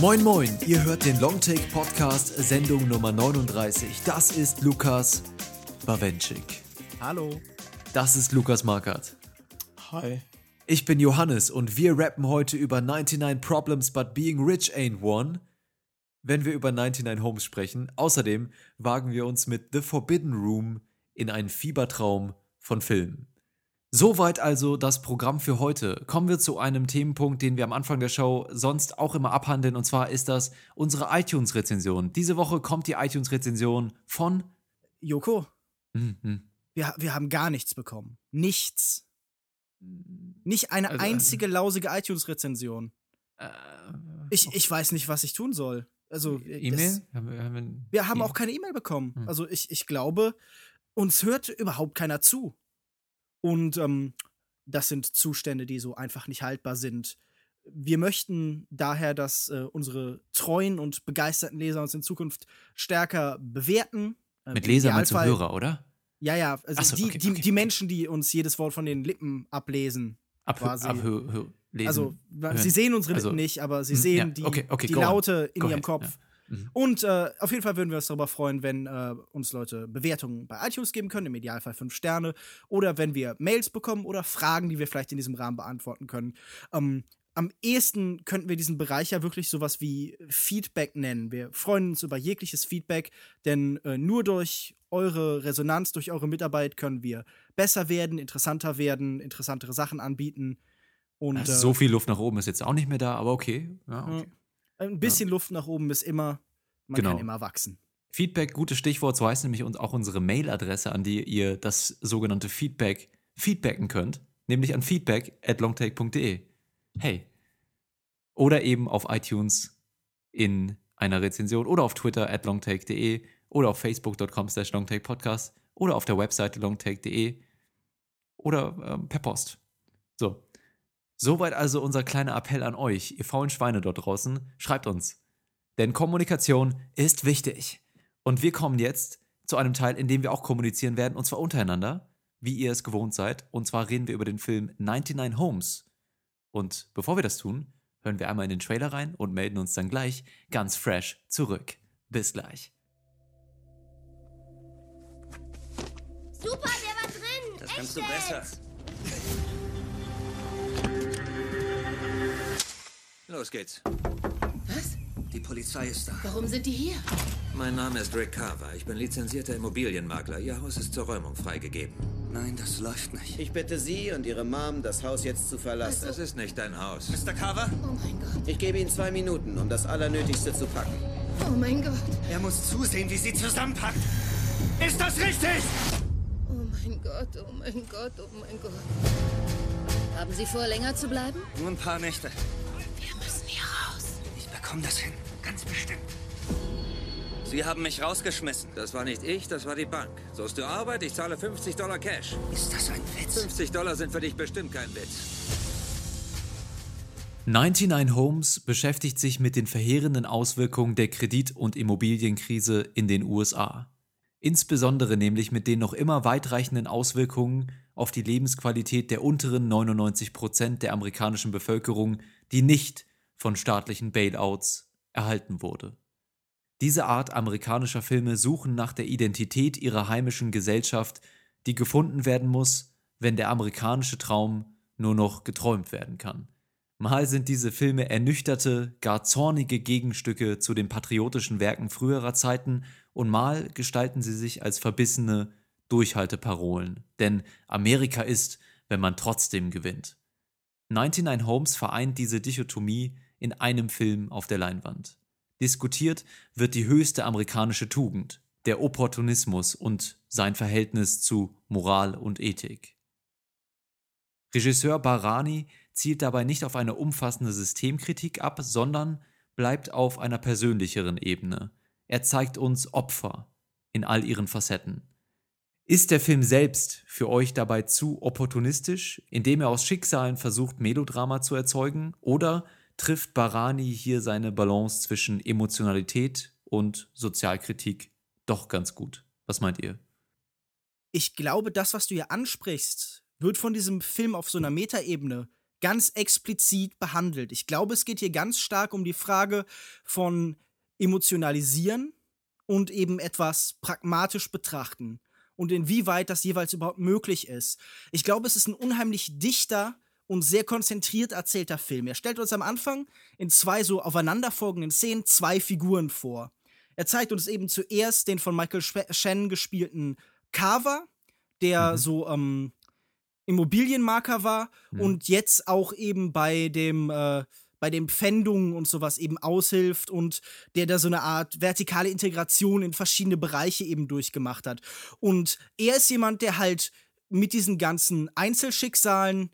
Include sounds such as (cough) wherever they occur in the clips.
Moin Moin, ihr hört den Longtake Podcast, Sendung Nummer 39. Das ist Lukas Bawenschik. Hallo. Das ist Lukas Markert. Hi. Ich bin Johannes und wir rappen heute über 99 Problems But Being Rich Ain't One, wenn wir über 99 Homes sprechen. Außerdem wagen wir uns mit The Forbidden Room in einen Fiebertraum von Filmen. Soweit also das Programm für heute. Kommen wir zu einem Themenpunkt, den wir am Anfang der Show sonst auch immer abhandeln, und zwar ist das unsere iTunes-Rezension. Diese Woche kommt die iTunes-Rezension von Joko. Mhm. Wir, wir haben gar nichts bekommen. Nichts. Nicht eine Also, einzige lausige iTunes-Rezension. Äh, Ich, ich weiß nicht, was ich tun soll. Also, äh, E-Mail? Haben wir, haben E- auch keine E-Mail bekommen. Hm. Also ich, ich glaube, uns hört überhaupt keiner zu. Und ähm, das sind Zustände, die so einfach nicht haltbar sind. Wir möchten daher, dass äh, unsere treuen und begeisterten Leser uns in Zukunft stärker bewerten. Äh, Mit Leser meinst du Hörer, oder? Ja, ja, also so, die, okay, die, okay. die Menschen, die uns jedes Wort von den Lippen ablesen. Ab, Quasi. ab, hö, hö, lesen. Also, hören. sie sehen unsere Lippen Also, nicht, aber sie hm, sehen ja, die, okay, okay, die go on. Laute in Go ihrem ahead, Kopf. ja. Mhm. Und äh, auf jeden Fall würden wir uns darüber freuen, wenn äh, uns Leute Bewertungen bei iTunes geben können, im Idealfall fünf Sterne, oder wenn wir Mails bekommen oder Fragen, die wir vielleicht in diesem Rahmen beantworten können. Ähm, am ehesten könnten wir diesen Bereich ja wirklich sowas wie Feedback nennen. Wir freuen uns über jegliches Feedback, denn äh, nur durch eure Resonanz, durch eure Mitarbeit können wir besser werden, interessanter werden, interessantere Sachen anbieten. Und Also äh, so viel Luft nach oben ist jetzt auch nicht mehr da, aber okay. Ja, ja, okay. ein bisschen Luft nach oben ist immer, man Genau. kann immer wachsen. Feedback, gutes Stichwort, so heißt nämlich auch unsere Mailadresse, an die ihr das sogenannte Feedback feedbacken könnt, nämlich an feedback at longtake.de. Hey. Oder eben auf iTunes in einer Rezension oder auf Twitter at longtake.de oder auf facebook.com slash longtakepodcast oder auf der Webseite longtake.de oder ähm, per Post. So. Soweit also unser kleiner Appell an euch, ihr faulen Schweine dort draußen, schreibt uns. Denn Kommunikation ist wichtig. Und wir kommen jetzt zu einem Teil, in dem wir auch kommunizieren werden, und zwar untereinander, wie ihr es gewohnt seid. Und zwar reden wir über den Film 99 Homes. Und bevor wir das tun, hören wir einmal in den Trailer rein und melden uns dann gleich ganz fresh zurück. Bis gleich. Super, der war drin. Das Echt kannst du jetzt? besser. Los geht's. Was? Die Polizei ist da. Warum sind die hier? Mein Name ist Rick Carver. Ich bin lizenzierter Immobilienmakler. Ihr Haus ist zur Räumung freigegeben. Nein, das läuft nicht. Ich bitte Sie und Ihre Mom, das Haus jetzt zu verlassen. Es ist nicht dein Haus. Mr. Carver? Oh mein Gott. Ich gebe Ihnen zwei Minuten, um das Allernötigste zu packen. Oh mein Gott. Er muss zusehen, wie sie zusammenpackt. Ist das richtig? Oh mein Gott, oh mein Gott, oh mein Gott. Haben Sie vor, länger zu bleiben? Nur ein paar Nächte. Ich bekomme das hin. Ganz bestimmt. Sie haben mich rausgeschmissen. Das war nicht ich, das war die Bank. Suchst du Arbeit? Ich zahle 50 Dollar Cash. Ist das ein Witz? 50 Dollar sind für dich bestimmt kein Witz. 99 Homes beschäftigt sich mit den verheerenden Auswirkungen der Kredit- und Immobilienkrise in den USA. Insbesondere nämlich mit den noch immer weitreichenden Auswirkungen auf die Lebensqualität der unteren 99 Prozent der amerikanischen Bevölkerung, die nicht von staatlichen Bailouts erhalten wurde. Diese Art amerikanischer Filme suchen nach der Identität ihrer heimischen Gesellschaft, die gefunden werden muss, wenn der amerikanische Traum nur noch geträumt werden kann. Mal sind diese Filme ernüchterte, gar zornige Gegenstücke zu den patriotischen Werken früherer Zeiten und mal gestalten sie sich als verbissene Durchhalteparolen. Denn Amerika ist, wenn man trotzdem gewinnt. 99 Homes vereint diese Dichotomie in einem Film auf der Leinwand. Diskutiert wird die höchste amerikanische Tugend, der Opportunismus und sein Verhältnis zu Moral und Ethik. Regisseur Barani zielt dabei nicht auf eine umfassende Systemkritik ab, sondern bleibt auf einer persönlicheren Ebene. Er zeigt uns Opfer in all ihren Facetten. Ist der Film selbst für euch dabei zu opportunistisch, indem er aus Schicksalen versucht, Melodrama zu erzeugen, oder trifft Barani hier seine Balance zwischen Emotionalität und Sozialkritik doch ganz gut? Was meint ihr? ich glaube, das, was du hier ansprichst, wird von diesem Film auf so einer Metaebene ganz explizit behandelt. Ich glaube, es geht hier ganz stark um die Frage von emotionalisieren und eben etwas pragmatisch betrachten und inwieweit das jeweils überhaupt möglich ist. Ich glaube, es ist ein unheimlich dichter und sehr konzentriert erzählter Film. Er stellt uns am Anfang in zwei so aufeinanderfolgenden Szenen zwei Figuren vor. Er zeigt uns eben zuerst den von Michael Shannon gespielten Carver, der mhm. so ähm, Immobilienmarker war mhm. und jetzt auch eben bei dem äh, bei den Pfändungen und sowas eben aushilft und der da so eine Art vertikale Integration in verschiedene Bereiche eben durchgemacht hat. Und er ist jemand, der halt mit diesen ganzen Einzelschicksalen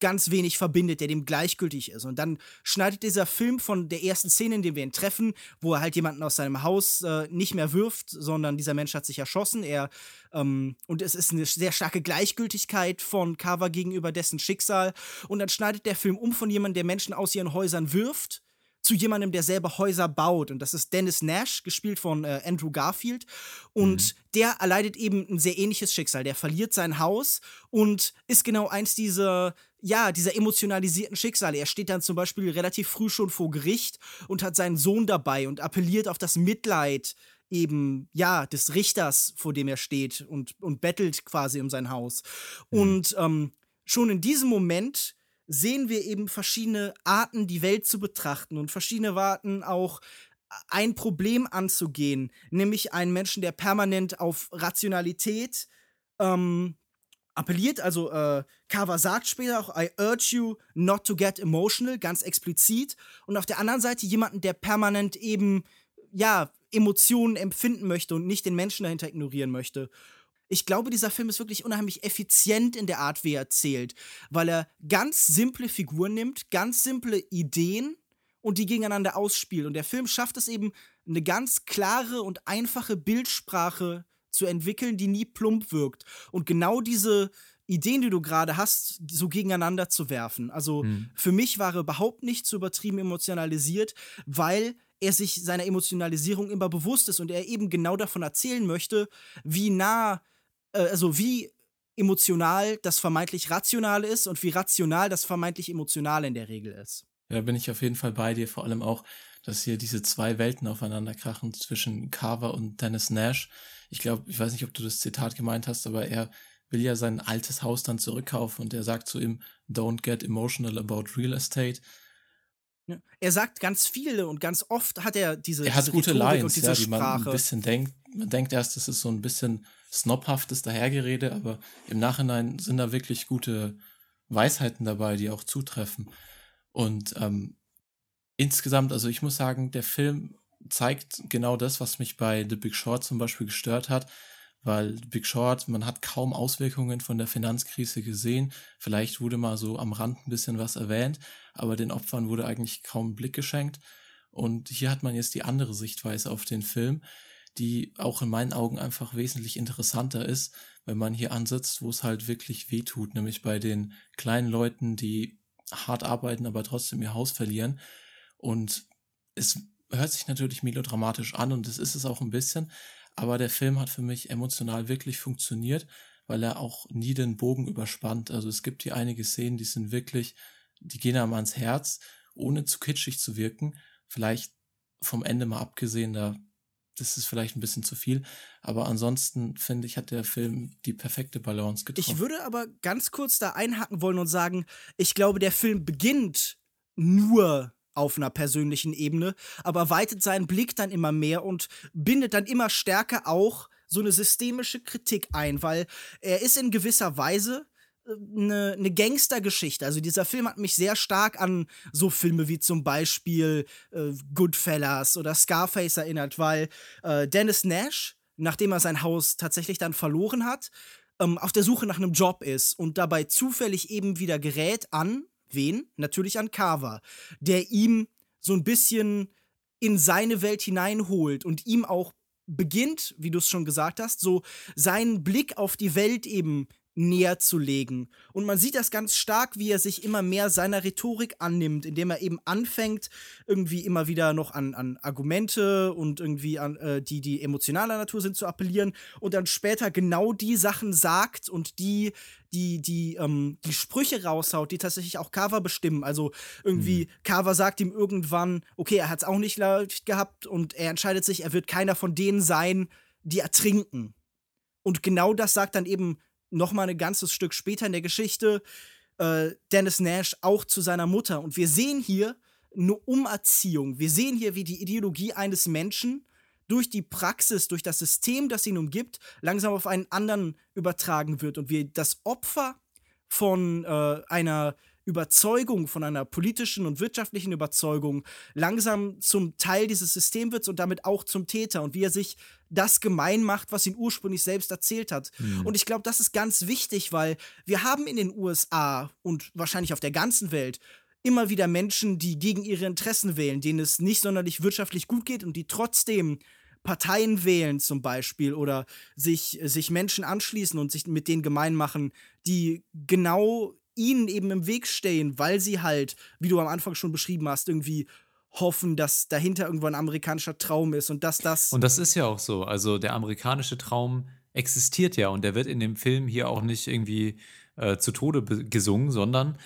ganz wenig verbindet, der dem gleichgültig ist. Und dann schneidet dieser Film von der ersten Szene, in der wir ihn treffen, wo er halt jemanden aus seinem Haus äh, nicht mehr wirft, sondern dieser Mensch hat sich erschossen. Er ähm, und es ist eine sehr starke Gleichgültigkeit von Carver gegenüber dessen Schicksal. Und dann schneidet der Film um von jemandem, der Menschen aus ihren Häusern wirft zu jemandem, der selber Häuser baut. Und das ist Dennis Nash, gespielt von äh, Andrew Garfield. Und mhm. der erleidet eben ein sehr ähnliches Schicksal. Der verliert sein Haus und ist genau eins dieser, ja, dieser emotionalisierten Schicksale. Er steht dann zum Beispiel relativ früh schon vor Gericht und hat seinen Sohn dabei und appelliert auf das Mitleid eben, ja, des Richters, vor dem er steht und, und bettelt quasi um sein Haus. Mhm. Und ähm, schon in diesem Moment sehen wir eben verschiedene Arten, die Welt zu betrachten und verschiedene Arten auch ein Problem anzugehen, nämlich einen Menschen, der permanent auf Rationalität ähm, appelliert. Also äh, Carver sagt später auch, I urge you not to get emotional, ganz explizit. Und auf der anderen Seite jemanden, der permanent eben, ja, Emotionen empfinden möchte und nicht den Menschen dahinter ignorieren möchte ich glaube, dieser Film ist wirklich unheimlich effizient in der Art, wie er erzählt, weil er ganz simple Figuren nimmt, ganz simple Ideen und die gegeneinander ausspielt. Und der Film schafft es eben, eine ganz klare und einfache Bildsprache zu entwickeln, die nie plump wirkt. Und genau diese Ideen, die du gerade hast, so gegeneinander zu werfen. Also hm. für mich war er überhaupt nicht zu übertrieben emotionalisiert, weil er sich seiner Emotionalisierung immer bewusst ist und er eben genau davon erzählen möchte, wie nah äh, also wie emotional das vermeintlich Rationale ist und wie rational das vermeintlich Emotionale in der Regel ist. Ja, bin ich auf jeden Fall bei dir, vor allem auch, dass hier diese zwei Welten aufeinander krachen zwischen Carver und Dennis Nash. Ich glaube, ich weiß nicht, ob du das Zitat gemeint hast, aber er will ja sein altes Haus dann zurückkaufen und er sagt zu ihm, don't get emotional about real estate. Er sagt ganz viele und ganz oft hat er diese Er hat diese gute Rhetorik Lines, ja, die man ein bisschen denkt. Man denkt erst, das ist so ein bisschen snobhaftes Dahergerede, aber im Nachhinein sind da wirklich gute Weisheiten dabei, die auch zutreffen. Und ähm, insgesamt, also ich muss sagen, der Film zeigt genau das, was mich bei The Big Short zum Beispiel gestört hat, weil The Big Short, man hat kaum Auswirkungen von der Finanzkrise gesehen. Vielleicht wurde mal so am Rand ein bisschen was erwähnt, aber den Opfern wurde eigentlich kaum Blick geschenkt. Und hier hat man jetzt die andere Sichtweise auf den Film, die auch in meinen Augen einfach wesentlich interessanter ist, wenn man hier ansetzt, wo es halt wirklich weh tut, nämlich bei den kleinen Leuten, die hart arbeiten, aber trotzdem ihr Haus verlieren. Und es hört sich natürlich melodramatisch an und es ist es auch ein bisschen, aber der Film hat für mich emotional wirklich funktioniert, weil er auch nie den Bogen überspannt. Also es gibt hier einige Szenen, die sind wirklich, die gehen einem ans Herz, ohne zu kitschig zu wirken. Vielleicht vom Ende mal abgesehen, da das ist vielleicht ein bisschen zu viel. Aber ansonsten finde ich, hat der Film die perfekte Balance getroffen. Ich würde aber ganz kurz da einhaken wollen und sagen, ich glaube, der Film beginnt nur auf einer persönlichen Ebene, aber weitet seinen Blick dann immer mehr und bindet dann immer stärker auch so eine systemische Kritik ein, weil er ist in gewisser Weise eine, eine Gangstergeschichte. Also dieser Film hat mich sehr stark an so Filme wie zum Beispiel äh, Goodfellas oder Scarface erinnert, weil äh, Dennis Nash, nachdem er sein Haus tatsächlich dann verloren hat, ähm, auf der Suche nach einem Job ist und dabei zufällig eben wieder gerät an wen? Natürlich an Carver, der ihm so ein bisschen in seine Welt hineinholt und ihm auch beginnt, wie du es schon gesagt hast, so seinen Blick auf die Welt eben näher zu legen. Und man sieht das ganz stark, wie er sich immer mehr seiner Rhetorik annimmt, indem er eben anfängt, irgendwie immer wieder noch an, an Argumente und irgendwie an äh, die, die emotionaler Natur sind, zu appellieren und dann später genau die Sachen sagt und die die, die, ähm, die Sprüche raushaut, die tatsächlich auch Carver bestimmen. Also irgendwie, mhm. Carver sagt ihm irgendwann, okay, er hat es auch nicht leicht gehabt und er entscheidet sich, er wird keiner von denen sein, die ertrinken. Und genau das sagt dann eben noch mal ein ganzes Stück später in der Geschichte äh, Dennis Nash auch zu seiner Mutter. Und wir sehen hier eine Umerziehung. Wir sehen hier, wie die Ideologie eines Menschen durch die Praxis, durch das System, das ihn umgibt, langsam auf einen anderen übertragen wird und wie das Opfer von äh, einer Überzeugung, von einer politischen und wirtschaftlichen Überzeugung langsam zum Teil dieses Systems wird und damit auch zum Täter und wie er sich das gemein macht, was ihn ursprünglich selbst erzählt hat. Mhm. Und ich glaube, das ist ganz wichtig, weil wir haben in den USA und wahrscheinlich auf der ganzen Welt immer wieder Menschen, die gegen ihre Interessen wählen, denen es nicht sonderlich wirtschaftlich gut geht und die trotzdem Parteien wählen zum Beispiel oder sich, sich Menschen anschließen und sich mit denen gemein machen, die genau ihnen eben im Weg stehen, weil sie halt, wie du am Anfang schon beschrieben hast, irgendwie hoffen, dass dahinter irgendwo ein amerikanischer Traum ist und dass das. Und das ist ja auch so. Also der amerikanische Traum existiert ja und der wird in dem Film hier auch nicht irgendwie äh, zu Tode gesungen, sondern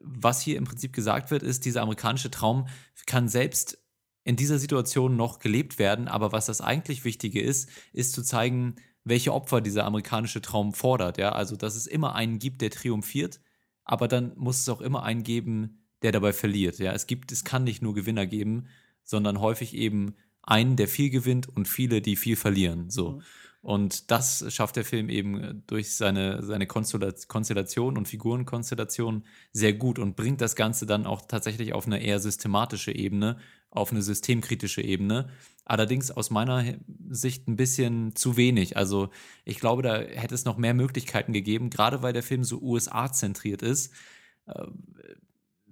was hier im Prinzip gesagt wird, ist, dieser amerikanische Traum kann selbst in dieser Situation noch gelebt werden. Aber was das eigentlich Wichtige ist, ist zu zeigen, welche Opfer dieser amerikanische Traum fordert. Ja? Also, dass es immer einen gibt, der triumphiert, aber dann muss es auch immer einen geben, der dabei verliert. Ja? Es, gibt, es kann nicht nur Gewinner geben, sondern häufig eben einen, der viel gewinnt und viele, die viel verlieren. So. Mhm. Und das schafft der Film eben durch seine, seine Konstellation und Figurenkonstellation sehr gut und bringt das Ganze dann auch tatsächlich auf eine eher systematische Ebene, auf eine systemkritische Ebene. Allerdings aus meiner Sicht ein bisschen zu wenig. Also ich glaube, da hätte es noch mehr Möglichkeiten gegeben, gerade weil der Film so USA-zentriert ist.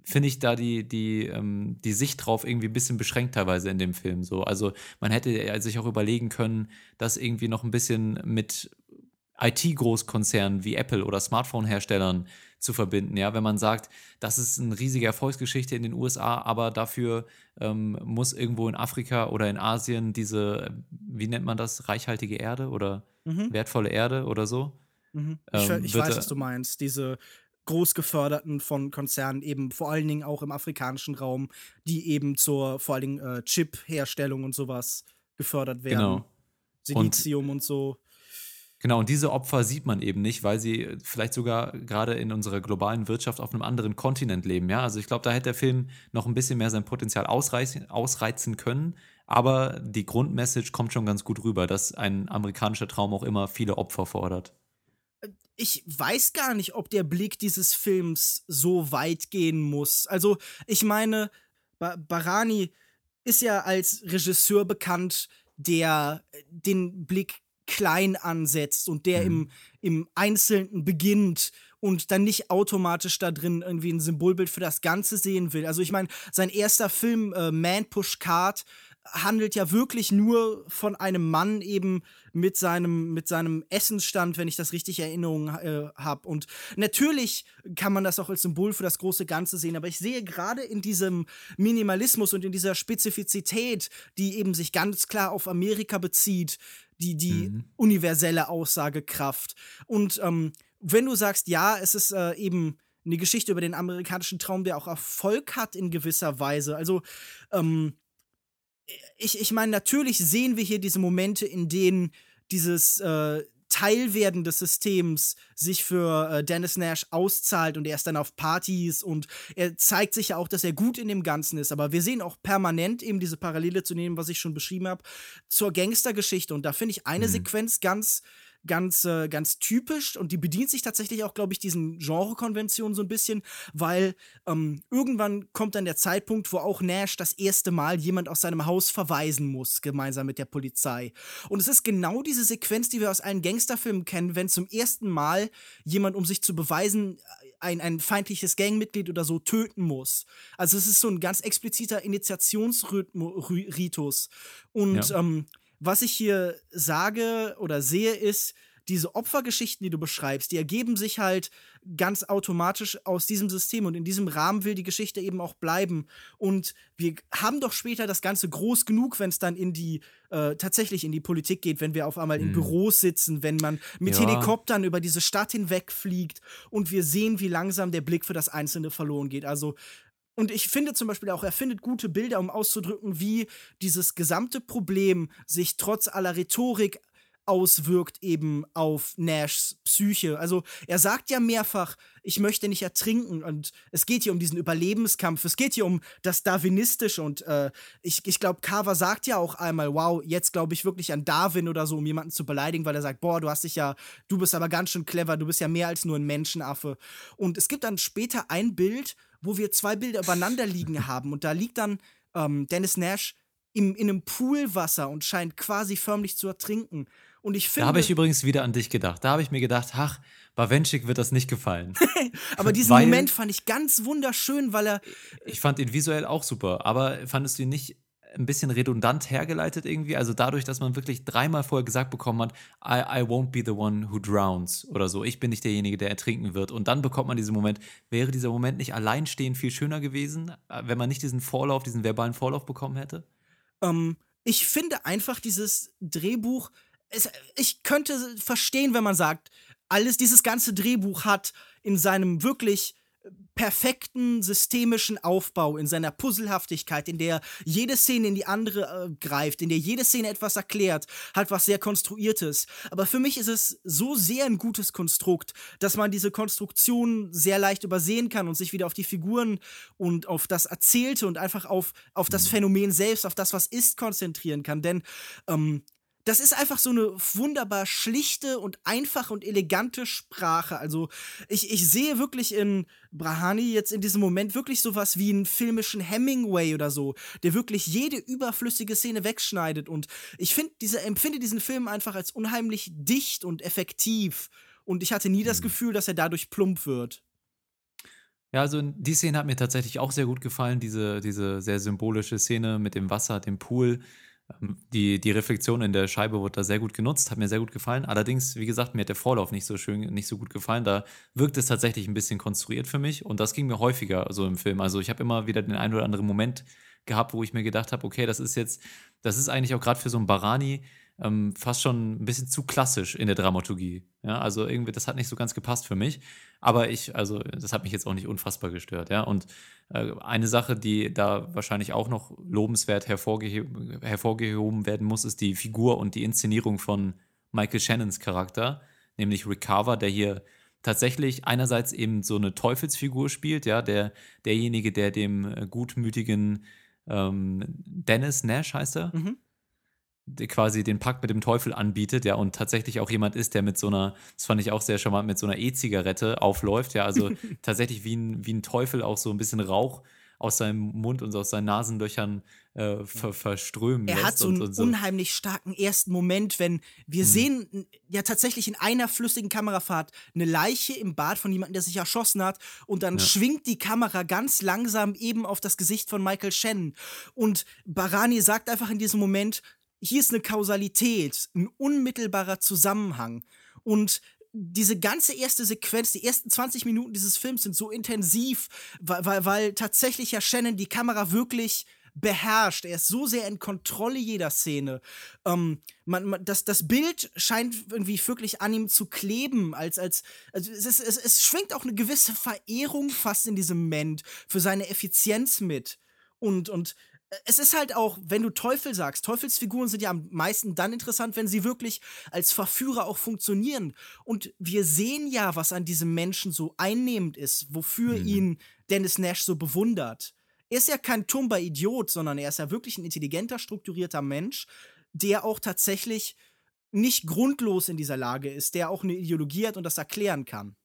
Finde ich da die, die, ähm, die Sicht drauf irgendwie ein bisschen beschränkt teilweise in dem Film. So. Also man hätte sich auch überlegen können, das irgendwie noch ein bisschen mit IT-Großkonzernen wie Apple oder Smartphone-Herstellern zu verbinden. Ja, wenn man sagt, das ist eine riesige Erfolgsgeschichte in den USA, aber dafür ähm, muss irgendwo in Afrika oder in Asien diese, wie nennt man das, reichhaltige Erde oder mhm. wertvolle Erde oder so. Mhm. Ich, ähm, ich weiß, was du meinst. Diese großgeförderten von Konzernen eben vor allen Dingen auch im afrikanischen Raum, die eben zur vor allen Dingen äh, Chip-Herstellung und sowas gefördert werden. Genau. Silizium und, und so. Genau, und diese Opfer sieht man eben nicht, weil sie vielleicht sogar gerade in unserer globalen Wirtschaft auf einem anderen Kontinent leben. Ja, also ich glaube, da hätte der Film noch ein bisschen mehr sein Potenzial ausreizen, ausreizen können. Aber die Grundmessage kommt schon ganz gut rüber, dass ein amerikanischer Traum auch immer viele Opfer fordert. Ich weiß gar nicht, ob der Blick dieses Films so weit gehen muss. Also, ich meine, ba Barani ist ja als Regisseur bekannt, der den Blick klein ansetzt und der mhm. im, im Einzelnen beginnt und dann nicht automatisch da drin irgendwie ein Symbolbild für das Ganze sehen will. Also ich meine, sein erster Film, äh, Man Push Card, handelt ja wirklich nur von einem Mann eben mit seinem, mit seinem Essensstand, wenn ich das richtig in Erinnerung äh, habe. Und natürlich kann man das auch als Symbol für das große Ganze sehen, aber ich sehe gerade in diesem Minimalismus und in dieser Spezifizität, die eben sich ganz klar auf Amerika bezieht, die, die mhm. universelle Aussagekraft. Und ähm, wenn du sagst, ja, es ist äh, eben eine Geschichte über den amerikanischen Traum, der auch Erfolg hat in gewisser Weise. Also, ähm, ich, ich meine, natürlich sehen wir hier diese Momente, in denen dieses äh, Teilwerden des Systems sich für äh, Dennis Nash auszahlt und er ist dann auf Partys und er zeigt sich ja auch, dass er gut in dem Ganzen ist. Aber wir sehen auch permanent eben diese Parallele zu nehmen, was ich schon beschrieben habe, zur Gangstergeschichte. Und da finde ich eine mhm. Sequenz ganz ganz, äh, ganz typisch und die bedient sich tatsächlich auch, glaube ich, diesen Genrekonventionen so ein bisschen, weil ähm, irgendwann kommt dann der Zeitpunkt, wo auch Nash das erste Mal jemand aus seinem Haus verweisen muss, gemeinsam mit der Polizei. Und es ist genau diese Sequenz, die wir aus allen Gangsterfilmen kennen, wenn zum ersten Mal jemand, um sich zu beweisen, ein, ein feindliches Gangmitglied oder so töten muss. Also es ist so ein ganz expliziter Initiationsritus. Und ja. ähm, was ich hier sage oder sehe, ist, diese Opfergeschichten, die du beschreibst, die ergeben sich halt ganz automatisch aus diesem System und in diesem Rahmen will die Geschichte eben auch bleiben. Und wir haben doch später das Ganze groß genug, wenn es dann in die, äh, tatsächlich in die Politik geht, wenn wir auf einmal in Mhm. Büros sitzen, wenn man mit Ja. Helikoptern über diese Stadt hinwegfliegt und wir sehen, wie langsam der Blick für das Einzelne verloren geht. Also und ich finde zum Beispiel auch, er findet gute Bilder, um auszudrücken, wie dieses gesamte Problem sich trotz aller Rhetorik auswirkt eben auf Nashs Psyche. Also er sagt ja mehrfach, ich möchte nicht ertrinken und es geht hier um diesen Überlebenskampf, es geht hier um das Darwinistische und äh, ich, ich glaube, Carver sagt ja auch einmal, wow, jetzt glaube ich wirklich an Darwin oder so, um jemanden zu beleidigen, weil er sagt, boah, du hast dich ja, du bist aber ganz schön clever, du bist ja mehr als nur ein Menschenaffe. Und es gibt dann später ein Bild, wo wir zwei Bilder übereinander liegen (laughs) haben und da liegt dann ähm, Dennis Nash im, in einem Poolwasser und scheint quasi förmlich zu ertrinken. Und ich finde. Da habe ich übrigens wieder an dich gedacht. Da habe ich mir gedacht, ach, Bawenschik wird das nicht gefallen. (laughs) aber diesen weil- Moment fand ich ganz wunderschön, weil er. Ich fand ihn visuell auch super, aber fandest du ihn nicht ein bisschen redundant hergeleitet irgendwie? Also dadurch, dass man wirklich dreimal vorher gesagt bekommen hat, I, I won't be the one who drowns oder so, ich bin nicht derjenige, der ertrinken wird. Und dann bekommt man diesen Moment. Wäre dieser Moment nicht alleinstehend viel schöner gewesen, äh, wenn man nicht diesen Vorlauf, diesen verbalen Vorlauf bekommen hätte? Ähm, ich finde einfach dieses Drehbuch. Es, ich könnte verstehen, wenn man sagt, alles, dieses ganze Drehbuch hat in seinem wirklich perfekten systemischen Aufbau, in seiner Puzzlehaftigkeit, in der jede Szene in die andere äh, greift, in der jede Szene etwas erklärt, hat was sehr Konstruiertes. Aber für mich ist es so sehr ein gutes Konstrukt, dass man diese Konstruktion sehr leicht übersehen kann und sich wieder auf die Figuren und auf das Erzählte und einfach auf, auf das Phänomen selbst, auf das, was ist, konzentrieren kann. Denn ähm, das ist einfach so eine wunderbar schlichte und einfache und elegante Sprache. Also ich, ich sehe wirklich in Brahani jetzt in diesem Moment wirklich sowas wie einen filmischen Hemingway oder so, der wirklich jede überflüssige Szene wegschneidet. Und ich finde diese, empfinde diesen Film einfach als unheimlich dicht und effektiv. Und ich hatte nie das Gefühl, dass er dadurch plump wird. Ja, also die Szene hat mir tatsächlich auch sehr gut gefallen, diese, diese sehr symbolische Szene mit dem Wasser, dem Pool. Die, die Reflexion in der Scheibe wurde da sehr gut genutzt, hat mir sehr gut gefallen. Allerdings, wie gesagt, mir hat der Vorlauf nicht so schön, nicht so gut gefallen. Da wirkt es tatsächlich ein bisschen konstruiert für mich und das ging mir häufiger so im Film. Also ich habe immer wieder den einen oder anderen Moment gehabt, wo ich mir gedacht habe, okay, das ist jetzt, das ist eigentlich auch gerade für so einen Barani ähm, fast schon ein bisschen zu klassisch in der Dramaturgie. Ja, also irgendwie, das hat nicht so ganz gepasst für mich. Aber ich, also, das hat mich jetzt auch nicht unfassbar gestört, ja. Und äh, eine Sache, die da wahrscheinlich auch noch lobenswert hervorgehe hervorgehoben werden muss, ist die Figur und die Inszenierung von Michael Shannons Charakter, nämlich Rick Carver, der hier tatsächlich einerseits eben so eine Teufelsfigur spielt, ja, der, derjenige, der dem äh, gutmütigen ähm, Dennis Nash heißt er, Mhm. Quasi den Pakt mit dem Teufel anbietet, ja, und tatsächlich auch jemand ist, der mit so einer, das fand ich auch sehr charmant, mit so einer E-Zigarette aufläuft, ja, also (laughs) tatsächlich wie ein, wie ein Teufel auch so ein bisschen Rauch aus seinem Mund und aus seinen Nasenlöchern äh, ver verströmen Er lässt. hat so und, einen und so. unheimlich starken ersten Moment, wenn wir Mhm. sehen ja tatsächlich in einer flüssigen Kamerafahrt eine Leiche im Bad von jemandem, der sich erschossen hat und dann Ja. schwingt die Kamera ganz langsam eben auf das Gesicht von Michael Shannon und Barani sagt einfach in diesem Moment, hier ist eine Kausalität, ein unmittelbarer Zusammenhang und diese ganze erste Sequenz, die ersten 20 Minuten dieses Films sind so intensiv, weil, weil, weil tatsächlich ja Shannon die Kamera wirklich beherrscht. Er ist so sehr in Kontrolle jeder Szene. Ähm, man, man, das, das Bild scheint irgendwie wirklich an ihm zu kleben, als, als, also es, ist, es, es schwingt auch eine gewisse Verehrung fast in diesem Moment für seine Effizienz mit. Und, und es ist halt auch, wenn du Teufel sagst, Teufelsfiguren sind ja am meisten dann interessant, wenn sie wirklich als Verführer auch funktionieren. Und wir sehen ja, was an diesem Menschen so einnehmend ist, wofür Mhm. ihn Dennis Nash so bewundert. Er ist ja kein tumber Idiot, sondern er ist ja wirklich ein intelligenter, strukturierter Mensch, der auch tatsächlich nicht grundlos in dieser Lage ist, der auch eine Ideologie hat und das erklären kann.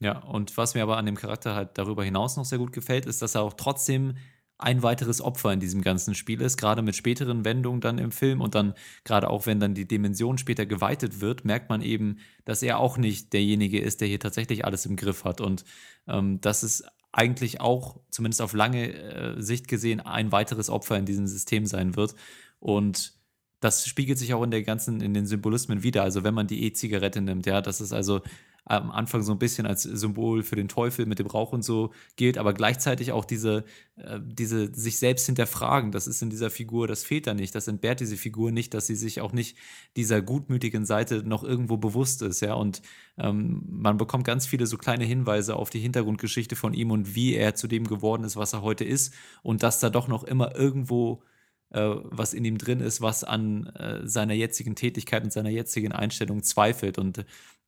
Ja, und was mir aber an dem Charakter halt darüber hinaus noch sehr gut gefällt, ist, dass er auch trotzdem ein weiteres Opfer in diesem ganzen Spiel ist, gerade mit späteren Wendungen dann im Film und dann gerade auch wenn dann die Dimension später geweitet wird, merkt man eben, dass er auch nicht derjenige ist, der hier tatsächlich alles im Griff hat und ähm, das ist eigentlich auch, zumindest auf lange äh, Sicht gesehen, ein weiteres Opfer in diesem System sein wird und das spiegelt sich auch in der ganzen, in den Symbolismen wieder. Also wenn man die E-Zigarette nimmt, ja, das ist also am Anfang so ein bisschen als Symbol für den Teufel mit dem Rauch und so gilt, aber gleichzeitig auch diese, äh, diese sich selbst hinterfragen, das ist in dieser Figur, das fehlt da nicht, das entbehrt diese Figur nicht, dass sie sich auch nicht dieser gutmütigen Seite noch irgendwo bewusst ist, ja, und ähm, man bekommt ganz viele so kleine Hinweise auf die Hintergrundgeschichte von ihm und wie er zu dem geworden ist, was er heute ist. Und dass da doch noch immer irgendwo äh, was in ihm drin ist, was an äh, seiner jetzigen Tätigkeit und seiner jetzigen Einstellung zweifelt. Und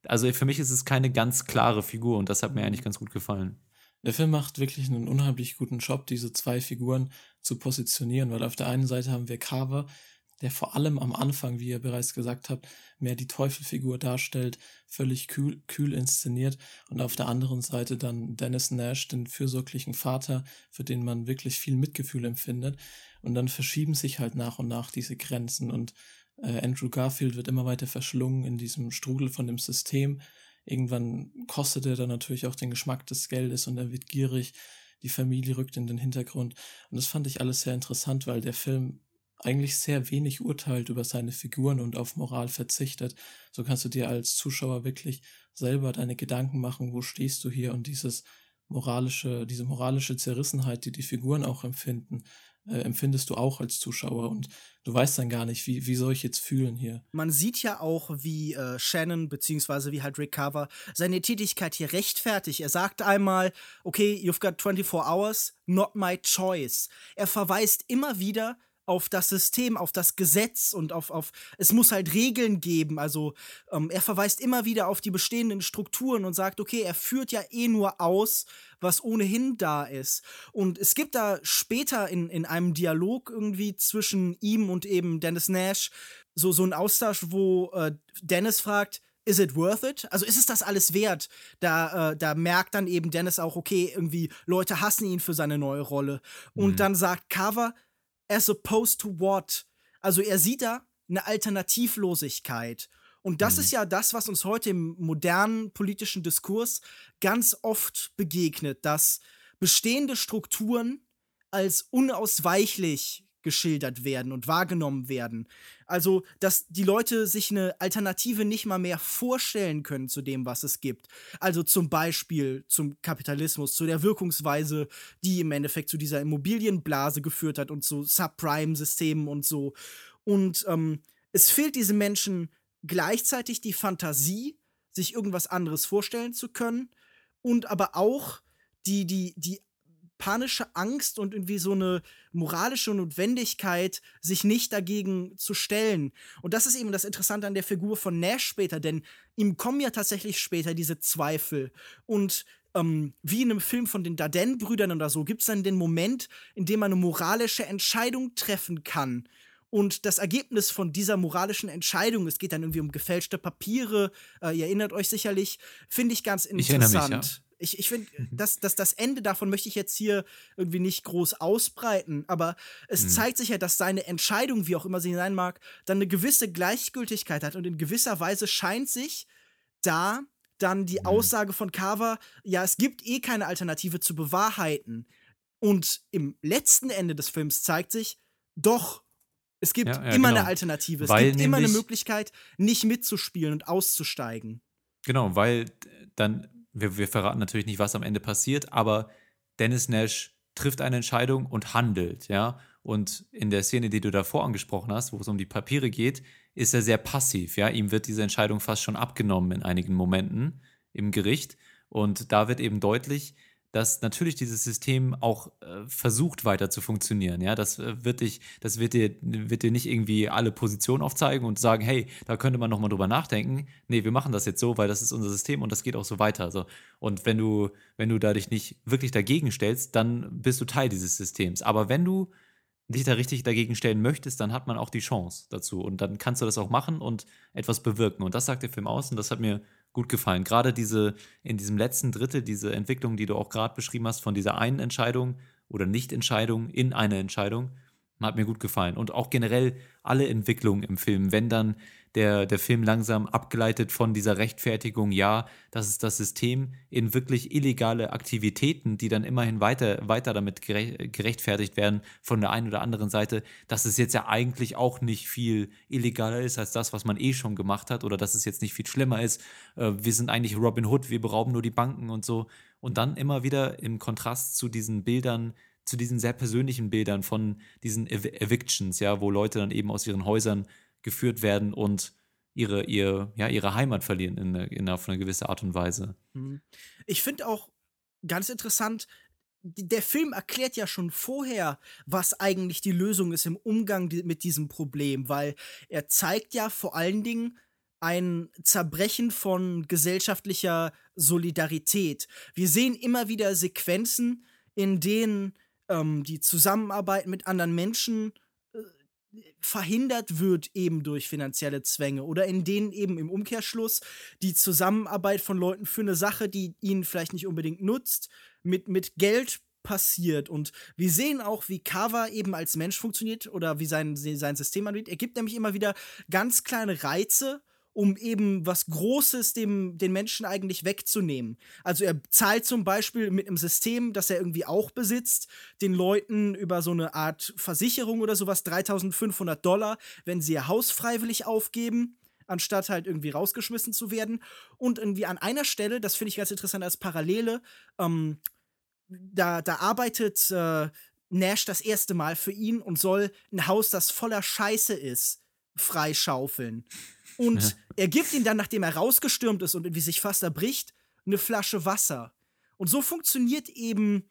also für mich ist es keine ganz klare Figur und das hat mir eigentlich ganz gut gefallen. Der Film macht wirklich einen unheimlich guten Job, diese zwei Figuren zu positionieren, weil auf der einen Seite haben wir Carver, der vor allem am Anfang, wie ihr bereits gesagt habt, mehr die Teufelfigur darstellt, völlig kühl, kühl inszeniert und auf der anderen Seite dann Dennis Nash, den fürsorglichen Vater, für den man wirklich viel Mitgefühl empfindet und dann verschieben sich halt nach und nach diese Grenzen und äh, Andrew Garfield wird immer weiter verschlungen in diesem Strudel von dem System. Irgendwann kostet er dann natürlich auch den Geschmack des Geldes und er wird gierig. Die Familie rückt in den Hintergrund. Und das fand ich alles sehr interessant, weil der Film eigentlich sehr wenig urteilt über seine Figuren und auf Moral verzichtet. So kannst du dir als Zuschauer wirklich selber deine Gedanken machen, wo stehst du hier und dieses moralische, diese moralische Zerrissenheit, die die Figuren auch empfinden, äh, empfindest du auch als Zuschauer und du weißt dann gar nicht, wie, wie soll ich jetzt fühlen hier. Man sieht ja auch, wie äh, Shannon, beziehungsweise wie halt Rick Carver, seine Tätigkeit hier rechtfertigt. Er sagt einmal, okay, you've got 24 hours, not my choice. Er verweist immer wieder auf das System, auf das Gesetz und auf, auf es muss halt Regeln geben. Also ähm, er verweist immer wieder auf die bestehenden Strukturen und sagt, okay, er führt ja eh nur aus, was ohnehin da ist. Und es gibt da später in, in einem Dialog irgendwie zwischen ihm und eben Dennis Nash so, so einen Austausch, wo äh, Dennis fragt, is it worth it? Also ist es das alles wert? Da, äh, da merkt dann eben Dennis auch, okay, irgendwie Leute hassen ihn für seine neue Rolle. Und mhm. dann sagt Carver, as opposed to what? Also er sieht da eine Alternativlosigkeit. Und das mhm. ist ja das, was uns heute im modernen politischen Diskurs ganz oft begegnet, dass bestehende Strukturen als unausweichlich geschildert werden und wahrgenommen werden. Also, dass die Leute sich eine Alternative nicht mal mehr vorstellen können zu dem, was es gibt. Also zum Beispiel zum Kapitalismus, zu der Wirkungsweise, die im Endeffekt zu dieser Immobilienblase geführt hat und zu Subprime-Systemen und so. Und ähm, es fehlt diesen Menschen gleichzeitig die Fantasie, sich irgendwas anderes vorstellen zu können und aber auch die, die, die panische Angst und irgendwie so eine moralische Notwendigkeit, sich nicht dagegen zu stellen. Und das ist eben das Interessante an der Figur von Nash später, denn ihm kommen ja tatsächlich später diese Zweifel. Und ähm, wie in einem Film von den Darden-Brüdern oder so, gibt es dann den Moment, in dem man eine moralische Entscheidung treffen kann. Und das Ergebnis von dieser moralischen Entscheidung, es geht dann irgendwie um gefälschte Papiere, äh, ihr erinnert euch sicherlich, finde ich ganz interessant. Ich mich, ja. Ich, ich finde, mhm. das, das, das Ende davon möchte ich jetzt hier irgendwie nicht groß ausbreiten, aber es mhm. zeigt sich ja, dass seine Entscheidung, wie auch immer sie sein mag, dann eine gewisse Gleichgültigkeit hat und in gewisser Weise scheint sich da dann die mhm. Aussage von Carver, ja, es gibt eh keine Alternative zu bewahrheiten. Und im letzten Ende des Films zeigt sich, doch, es gibt ja, ja, immer genau. eine Alternative. Es weil gibt immer eine Möglichkeit, nicht mitzuspielen und auszusteigen. Genau, weil dann wir, wir verraten natürlich nicht, was am Ende passiert, aber Dennis Nash trifft eine Entscheidung und handelt, ja. Und in der Szene, die du davor angesprochen hast, wo es um die Papiere geht, ist er sehr passiv, ja. Ihm wird diese Entscheidung fast schon abgenommen in einigen Momenten im Gericht. Und da wird eben deutlich, dass natürlich dieses System auch äh, versucht weiter zu funktionieren. Ja, das äh, wird dich, das wird dir, wird dir nicht irgendwie alle Positionen aufzeigen und sagen, hey, da könnte man nochmal drüber nachdenken. Nee, wir machen das jetzt so, weil das ist unser System und das geht auch so weiter. So. Und wenn du, wenn du da dich nicht wirklich dagegen stellst, dann bist du Teil dieses Systems. Aber wenn du dich da richtig dagegen stellen möchtest, dann hat man auch die Chance dazu. Und dann kannst du das auch machen und etwas bewirken. Und das sagt der Film aus und das hat mir gut gefallen. Gerade diese, in diesem letzten Drittel, diese Entwicklung, die du auch gerade beschrieben hast, von dieser einen Entscheidung oder Nichtentscheidung in eine Entscheidung, hat mir gut gefallen. Und auch generell alle Entwicklungen im Film, wenn dann der, der Film langsam abgeleitet von dieser Rechtfertigung, ja, das ist das System, in wirklich illegale Aktivitäten, die dann immerhin weiter, weiter damit gerechtfertigt werden von der einen oder anderen Seite, dass es jetzt ja eigentlich auch nicht viel illegaler ist als das, was man eh schon gemacht hat oder dass es jetzt nicht viel schlimmer ist. Äh, wir sind eigentlich Robin Hood, wir berauben nur die Banken und so. Und dann immer wieder im Kontrast zu diesen Bildern, zu diesen sehr persönlichen Bildern von diesen Ev Evictions, ja, wo Leute dann eben aus ihren Häusern geführt werden und ihre, ihr, ja, ihre Heimat verlieren in, in auf eine gewisse Art und Weise. Mhm. Ich finde auch ganz interessant, der Film erklärt ja schon vorher, was eigentlich die Lösung ist im Umgang mit diesem Problem, weil er zeigt ja vor allen Dingen ein Zerbrechen von gesellschaftlicher Solidarität. Wir sehen immer wieder Sequenzen, in denen ähm, die Zusammenarbeit mit anderen Menschen verhindert wird eben durch finanzielle Zwänge oder in denen eben im Umkehrschluss die Zusammenarbeit von Leuten für eine Sache, die ihnen vielleicht nicht unbedingt nutzt, mit, mit Geld passiert. Und wir sehen auch, wie Kava eben als Mensch funktioniert oder wie sein, sein System angeht. Er gibt nämlich immer wieder ganz kleine Reize, um eben was Großes dem, den Menschen eigentlich wegzunehmen. Also er zahlt zum Beispiel mit einem System, das er irgendwie auch besitzt, den Leuten über so eine Art Versicherung oder sowas 3500 Dollar, wenn sie ihr Haus freiwillig aufgeben anstatt halt irgendwie rausgeschmissen zu werden. Und irgendwie an einer Stelle, das finde ich ganz interessant als Parallele, ähm, da, da arbeitet äh, Nash das erste Mal für ihn und soll ein Haus, das voller Scheiße ist, freischaufeln. Und ja. er gibt ihm dann, nachdem er rausgestürmt ist und irgendwie sich fast erbricht, eine Flasche Wasser. Und so funktioniert eben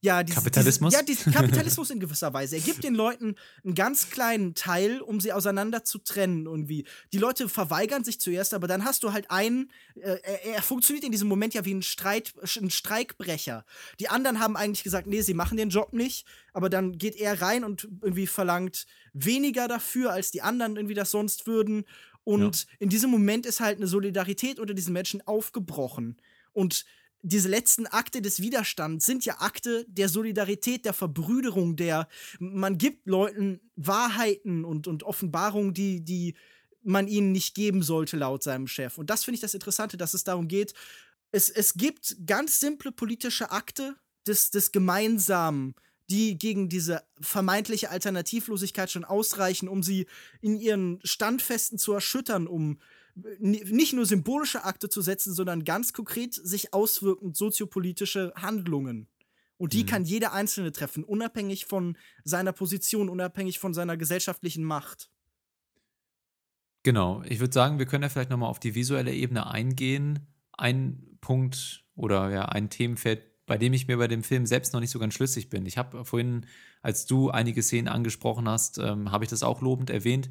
ja, dieses, Kapitalismus? Dieses, ja, diesen (laughs) Kapitalismus in gewisser Weise. Er gibt den Leuten einen ganz kleinen Teil, um sie auseinander zu trennen irgendwie. Die Leute verweigern sich zuerst, aber dann hast du halt einen, äh, er, er, funktioniert in diesem Moment ja wie ein, Streit, ein Streikbrecher. Die anderen haben eigentlich gesagt, nee, sie machen den Job nicht, aber dann geht er rein und irgendwie verlangt weniger dafür, als die anderen irgendwie das sonst würden. Und ja. in diesem Moment ist halt eine Solidarität unter diesen Menschen aufgebrochen. Und diese letzten Akte des Widerstands sind ja Akte der Solidarität, der Verbrüderung, der man gibt Leuten Wahrheiten und, und Offenbarungen, die, die man ihnen nicht geben sollte, laut seinem Chef. Und das finde ich das Interessante, dass es darum geht, es, es gibt ganz simple politische Akte des, des Gemeinsamen, die gegen diese vermeintliche Alternativlosigkeit schon ausreichen, um sie in ihren Standfesten zu erschüttern, um nicht nur symbolische Akte zu setzen, sondern ganz konkret sich auswirkend soziopolitische Handlungen. Und die mhm. kann jeder Einzelne treffen, unabhängig von seiner Position, unabhängig von seiner gesellschaftlichen Macht. Genau, ich würde sagen, wir können ja vielleicht nochmal auf die visuelle Ebene eingehen. Ein Punkt oder ja, ein Themenfeld, bei dem ich mir bei dem Film selbst noch nicht so ganz schlüssig bin. Ich habe vorhin, als du einige Szenen angesprochen hast, ähm, habe ich das auch lobend erwähnt.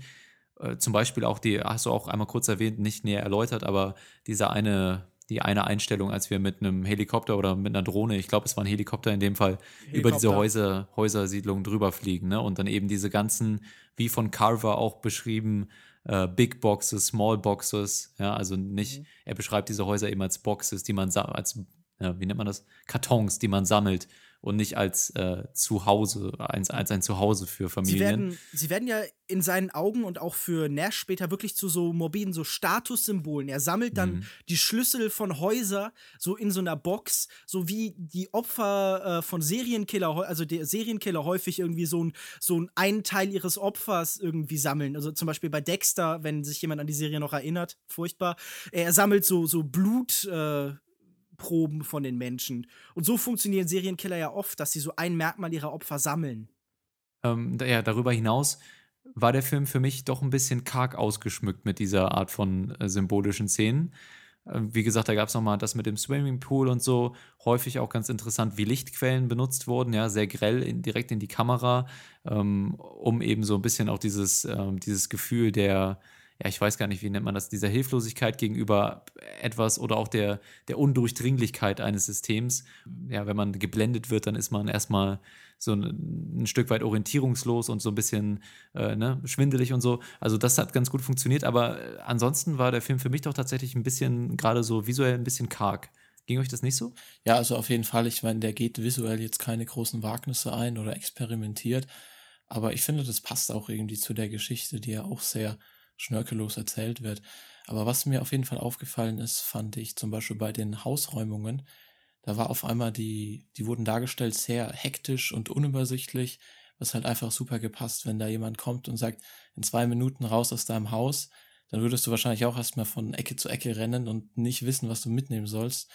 Äh, zum Beispiel auch die, hast du auch einmal kurz erwähnt, nicht näher erläutert, aber diese eine, die eine Einstellung, als wir mit einem Helikopter oder mit einer Drohne, ich glaube, es war ein Helikopter in dem Fall, Helikopter. über diese Häuser, Häusersiedlungen drüber fliegen, ne? Und dann eben diese ganzen, wie von Carver auch beschrieben, äh, Big Boxes, Small Boxes, ja, also nicht, mhm. er beschreibt diese Häuser eben als Boxes, die man als, ja, wie nennt man das? Kartons, die man sammelt und nicht als äh, Zuhause, als, als ein Zuhause für Familien. Sie werden, sie werden ja in seinen Augen und auch für Nash später wirklich zu so morbiden, so Statussymbolen. Er sammelt dann mhm. die Schlüssel von Häuser so in so einer Box, so wie die Opfer äh, von Serienkiller, also der Serienkiller häufig irgendwie so ein, so ein einen Teil ihres Opfers irgendwie sammeln. Also zum Beispiel bei Dexter, wenn sich jemand an die Serie noch erinnert, furchtbar. Er sammelt so, so Blut, äh, Proben von den Menschen. Und so funktionieren Serienkiller ja oft, dass sie so ein Merkmal ihrer Opfer sammeln. Ähm, ja, darüber hinaus war der Film für mich doch ein bisschen karg ausgeschmückt mit dieser Art von äh, symbolischen Szenen. Äh, wie gesagt, da gab es nochmal das mit dem Swimmingpool und so. Häufig auch ganz interessant, wie Lichtquellen benutzt wurden, ja, sehr grell in, direkt in die Kamera, ähm, um eben so ein bisschen auch dieses, ähm, dieses Gefühl der, ja, ich weiß gar nicht, wie nennt man das, dieser Hilflosigkeit gegenüber etwas oder auch der, der Undurchdringlichkeit eines Systems. Ja, wenn man geblendet wird, dann ist man erstmal so ein, ein Stück weit orientierungslos und so ein bisschen äh, ne, schwindelig und so. Also das hat ganz gut funktioniert, aber äh, ansonsten war der Film für mich doch tatsächlich ein bisschen, gerade so visuell ein bisschen karg. Ging euch das nicht so? Ja, also auf jeden Fall. Ich meine, der geht visuell jetzt keine großen Wagnisse ein oder experimentiert. Aber ich finde, das passt auch irgendwie zu der Geschichte, die ja auch sehr schnörkellos erzählt wird. Aber was mir auf jeden Fall aufgefallen ist, fand ich zum Beispiel bei den Hausräumungen, da war auf einmal die, die wurden dargestellt sehr hektisch und unübersichtlich, was halt einfach super gepasst, wenn da jemand kommt und sagt, in zwei Minuten raus aus deinem Haus, dann würdest du wahrscheinlich auch erstmal von Ecke zu Ecke rennen und nicht wissen, was du mitnehmen sollst.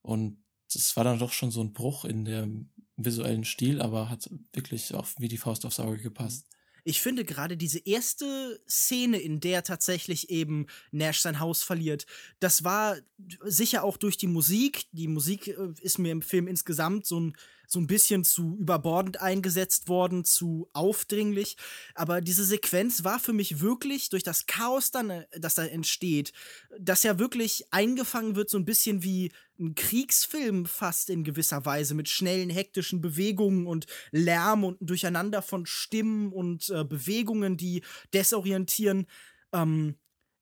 Und das war dann doch schon so ein Bruch in dem visuellen Stil, aber hat wirklich auch wie die Faust aufs Auge gepasst. Ich finde gerade diese erste Szene, in der tatsächlich eben Nash sein Haus verliert, das war sicher auch durch die Musik. Die Musik äh, ist mir im Film insgesamt so ein so ein bisschen zu überbordend eingesetzt worden, zu aufdringlich. Aber diese Sequenz war für mich wirklich durch das Chaos, dann, äh, das da entsteht, das ja wirklich eingefangen wird, so ein bisschen wie ein Kriegsfilm fast in gewisser Weise mit schnellen, hektischen Bewegungen und Lärm und Durcheinander von Stimmen und äh, Bewegungen, die desorientieren. Ähm,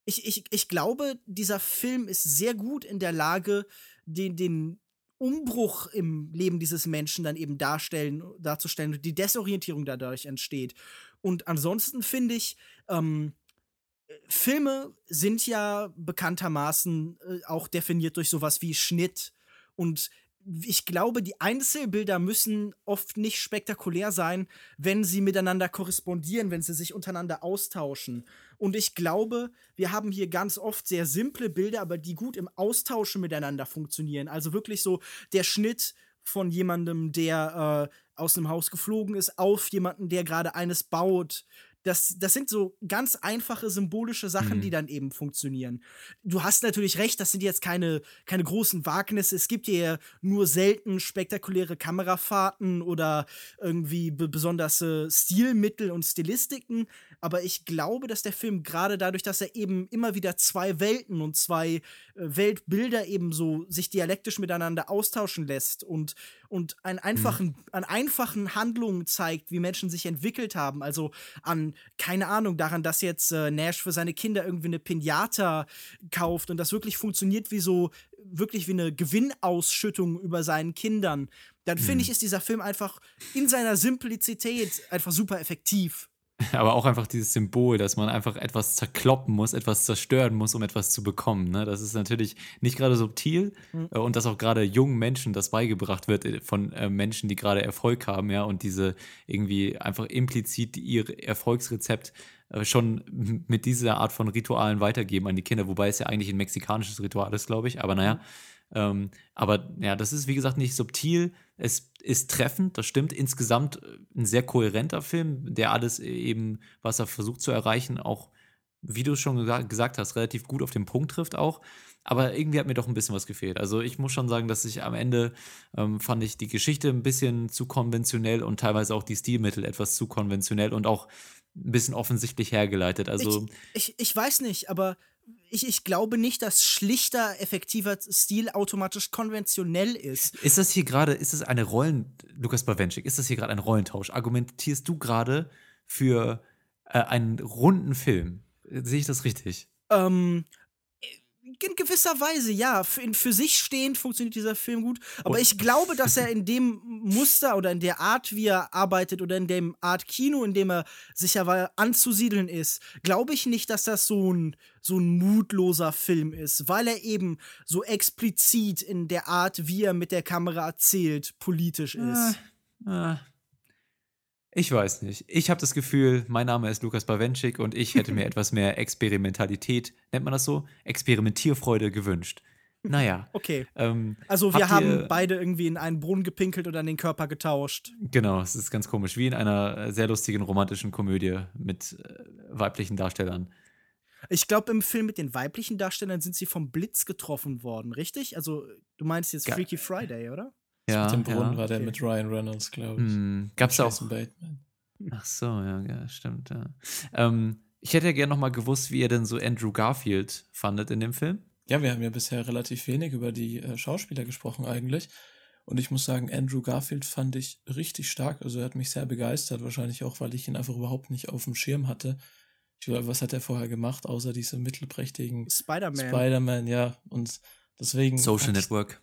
ich, ich, ich glaube, dieser Film ist sehr gut in der Lage, den, den Umbruch im Leben dieses Menschen dann eben darstellen, darzustellen und die Desorientierung dadurch entsteht. Und ansonsten finde ich, ähm, Filme sind ja bekanntermaßen äh, auch definiert durch sowas wie Schnitt und ich glaube, die Einzelbilder müssen oft nicht spektakulär sein, wenn sie miteinander korrespondieren, wenn sie sich untereinander austauschen. Und ich glaube, wir haben hier ganz oft sehr simple Bilder, aber die gut im Austauschen miteinander funktionieren. Also wirklich so der Schnitt von jemandem, der äh, aus einem Haus geflogen ist, auf jemanden, der gerade eines baut das, das sind so ganz einfache symbolische Sachen, mhm. die dann eben funktionieren. Du hast natürlich recht, das sind jetzt keine, keine großen Wagnisse. Es gibt hier nur selten spektakuläre Kamerafahrten oder irgendwie besonders äh, Stilmittel und Stilistiken. Aber ich glaube, dass der Film gerade dadurch, dass er eben immer wieder zwei Welten und zwei äh, Weltbilder eben so sich dialektisch miteinander austauschen lässt und, und einen einfachen, mhm. an einfachen Handlungen zeigt, wie Menschen sich entwickelt haben. Also an keine Ahnung, daran, dass jetzt äh, Nash für seine Kinder irgendwie eine Pinata kauft und das wirklich funktioniert wie so, wirklich wie eine Gewinnausschüttung über seinen Kindern, dann mhm. finde ich, ist dieser Film einfach in seiner Simplizität einfach super effektiv. (laughs) aber auch einfach dieses Symbol, dass man einfach etwas zerkloppen muss, etwas zerstören muss, um etwas zu bekommen. Ne? Das ist natürlich nicht gerade subtil mhm. äh, und dass auch gerade jungen Menschen das beigebracht wird äh, von äh, Menschen, die gerade Erfolg haben, ja, und diese irgendwie einfach implizit ihr Erfolgsrezept äh, schon mit dieser Art von Ritualen weitergeben an die Kinder, wobei es ja eigentlich ein mexikanisches Ritual ist, glaube ich. Aber naja, mhm. Ähm, aber ja, das ist wie gesagt nicht subtil, es ist treffend, das stimmt. Insgesamt äh, ein sehr kohärenter Film, der alles eben, was er versucht zu erreichen, auch, wie du schon gesagt hast, relativ gut auf den Punkt trifft auch. Aber irgendwie hat mir doch ein bisschen was gefehlt. Also ich muss schon sagen, dass ich am Ende ähm, fand ich die Geschichte ein bisschen zu konventionell und teilweise auch die Stilmittel etwas zu konventionell und auch ein bisschen offensichtlich hergeleitet. Also ich, ich, ich weiß nicht, aber ich, ich glaube nicht, dass schlichter, effektiver Stil automatisch konventionell ist. Ist das hier gerade, ist das eine Rollen, Lukas Bawenschik, ist das hier gerade ein Rollentausch? Argumentierst du gerade für äh, einen runden Film? Sehe ich das richtig? Ähm, in gewisser Weise, ja. Für, für sich stehend funktioniert dieser Film gut. Aber ich glaube, dass er in dem Muster oder in der Art, wie er arbeitet oder in dem Art Kino, in dem er sich aber anzusiedeln ist, glaube ich nicht, dass das so ein, so ein mutloser Film ist, weil er eben so explizit in der Art, wie er mit der Kamera erzählt, politisch ist. Ah, ah. Ich weiß nicht. Ich habe das Gefühl, mein Name ist Lukas Bawenschik und ich hätte mir (laughs) etwas mehr Experimentalität, nennt man das so? Experimentierfreude gewünscht. Naja. Okay. Ähm, also wir haben beide irgendwie in einen Brunnen gepinkelt oder den Körper getauscht. Genau, es ist ganz komisch. Wie in einer sehr lustigen romantischen Komödie mit äh, weiblichen Darstellern. Ich glaube, im Film mit den weiblichen Darstellern sind sie vom Blitz getroffen worden, richtig? Also, du meinst jetzt Freaky Friday, oder? Ja, mit dem Brunnen ja, war der okay. mit Ryan Reynolds, glaube ich. Hm, gab's auch. Bateman. Ach so, ja, ja stimmt, ja. Ähm, ich hätte ja gerne noch mal gewusst, wie ihr denn so Andrew Garfield fandet in dem Film. Ja, wir haben ja bisher relativ wenig über die äh, Schauspieler gesprochen eigentlich. Und ich muss sagen, Andrew Garfield fand ich richtig stark. Also er hat mich sehr begeistert, wahrscheinlich auch, weil ich ihn einfach überhaupt nicht auf dem Schirm hatte. Ich glaube, was hat er vorher gemacht, außer diese mittelprächtigen Spider-Man. Spider-Man, ja. Und deswegen. Social Network.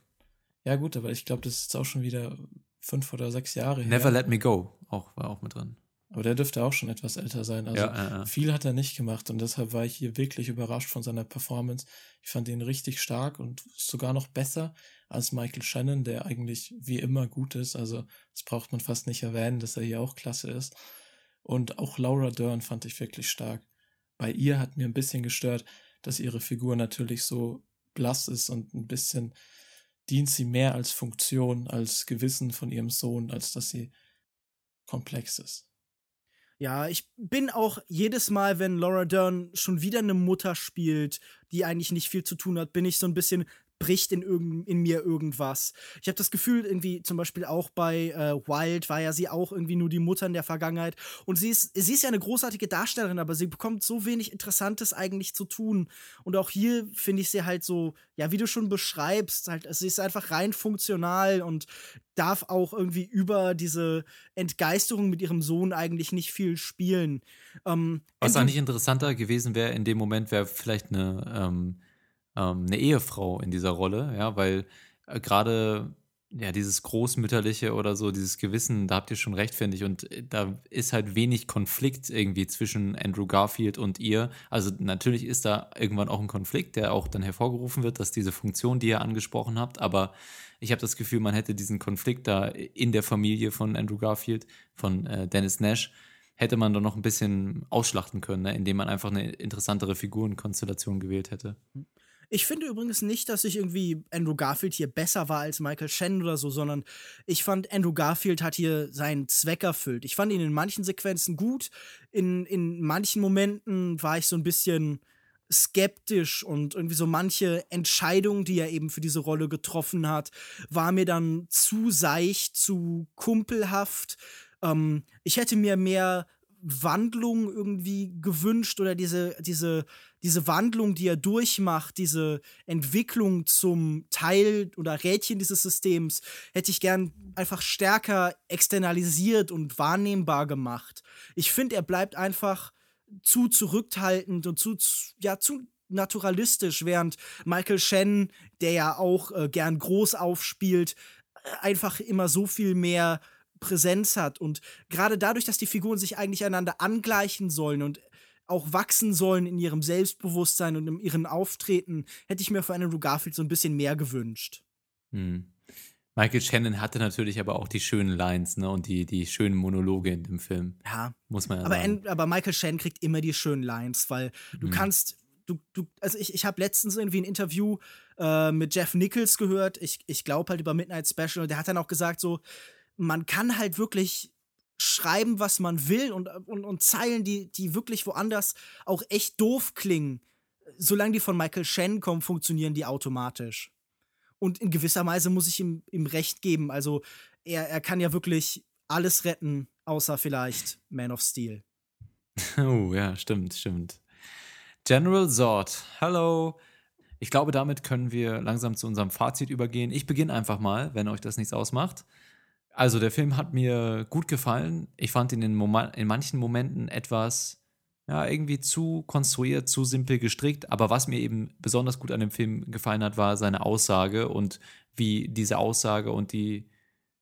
Ja, gut, aber ich glaube, das ist auch schon wieder fünf oder sechs Jahre her. Never Let Me Go auch, war auch mit drin. Aber der dürfte auch schon etwas älter sein. Also Ja, ja, ja. viel hat er nicht gemacht und deshalb war ich hier wirklich überrascht von seiner Performance. Ich fand ihn richtig stark und sogar noch besser als Michael Shannon, der eigentlich wie immer gut ist. Also das braucht man fast nicht erwähnen, dass er hier auch klasse ist. Und auch Laura Dern fand ich wirklich stark. Bei ihr hat mir ein bisschen gestört, dass ihre Figur natürlich so blass ist und ein bisschen dient sie mehr als Funktion, als Gewissen von ihrem Sohn, als dass sie komplex ist. Ja, ich bin auch jedes Mal, wenn Laura Dern schon wieder eine Mutter spielt, die eigentlich nicht viel zu tun hat, bin ich so ein bisschen bricht in, irgend, in mir irgendwas. Ich habe das Gefühl, irgendwie zum Beispiel auch bei äh, Wild war ja sie auch irgendwie nur die Mutter in der Vergangenheit. Und sie ist, sie ist ja eine großartige Darstellerin, aber sie bekommt so wenig Interessantes eigentlich zu tun. Und auch hier finde ich sie halt so, ja, wie du schon beschreibst, halt, sie ist einfach rein funktional und darf auch irgendwie über diese Entgeisterung mit ihrem Sohn eigentlich nicht viel spielen. Ähm, Was eigentlich interessanter gewesen wäre in dem Moment, wäre vielleicht eine, ähm, ähm, eine Ehefrau in dieser Rolle, ja, weil äh, gerade ja, dieses Großmütterliche oder so, dieses Gewissen, da habt ihr schon recht, finde ich. Und äh, da ist halt wenig Konflikt irgendwie zwischen Andrew Garfield und ihr. Also natürlich ist da irgendwann auch ein Konflikt, der auch dann hervorgerufen wird, dass diese Funktion, die ihr angesprochen habt, aber ich habe das Gefühl, man hätte diesen Konflikt da in der Familie von Andrew Garfield, von äh, Dennis Nash, hätte man doch noch ein bisschen ausschlachten können, ne? indem man einfach eine interessantere Figurenkonstellation gewählt hätte. Ich finde übrigens nicht, dass ich irgendwie Andrew Garfield hier besser war als Michael Shannon oder so, sondern ich fand, Andrew Garfield hat hier seinen Zweck erfüllt. Ich fand ihn in manchen Sequenzen gut, in, in manchen Momenten war ich so ein bisschen skeptisch und irgendwie so manche Entscheidung, die er eben für diese Rolle getroffen hat, war mir dann zu seicht, zu kumpelhaft. Ähm, ich hätte mir mehr Wandlung irgendwie gewünscht oder diese, diese, diese Wandlung, die er durchmacht, diese Entwicklung zum Teil oder Rädchen dieses Systems, hätte ich gern einfach stärker externalisiert und wahrnehmbar gemacht. Ich finde, er bleibt einfach zu zurückhaltend und zu, ja, zu naturalistisch, während Michael Shannon, der ja auch äh, gern groß aufspielt, äh, einfach immer so viel mehr Präsenz hat. Und gerade dadurch, dass die Figuren sich eigentlich einander angleichen sollen und auch wachsen sollen in ihrem Selbstbewusstsein und in ihren Auftreten, hätte ich mir für Andrew Garfield so ein bisschen mehr gewünscht. Hm. Michael Shannon hatte natürlich aber auch die schönen Lines ne? und die, die schönen Monologe in dem Film, Ja, muss man ja aber, sagen. Aber Michael Shannon kriegt immer die schönen Lines, weil du Mhm. kannst, du, du, also ich, ich habe letztens irgendwie ein Interview äh, mit Jeff Nichols gehört, ich, ich glaube halt über Midnight Special, und der hat dann auch gesagt, so, man kann halt wirklich schreiben, was man will und, und, und Zeilen, die, die wirklich woanders auch echt doof klingen. Solange die von Michael Shannon kommen, funktionieren die automatisch. Und in gewisser Weise muss ich ihm, ihm recht geben. Also er, er kann ja wirklich alles retten, außer vielleicht Man of Steel. Oh, ja, stimmt, stimmt. General Zord, hallo. Ich glaube, damit können wir langsam zu unserem Fazit übergehen. Ich beginne einfach mal, wenn euch das nichts ausmacht. Also, der Film hat mir gut gefallen. Ich fand ihn in, in manchen Momenten etwas, ja, irgendwie zu konstruiert, zu simpel gestrickt. Aber was mir eben besonders gut an dem Film gefallen hat, war seine Aussage und wie diese Aussage und die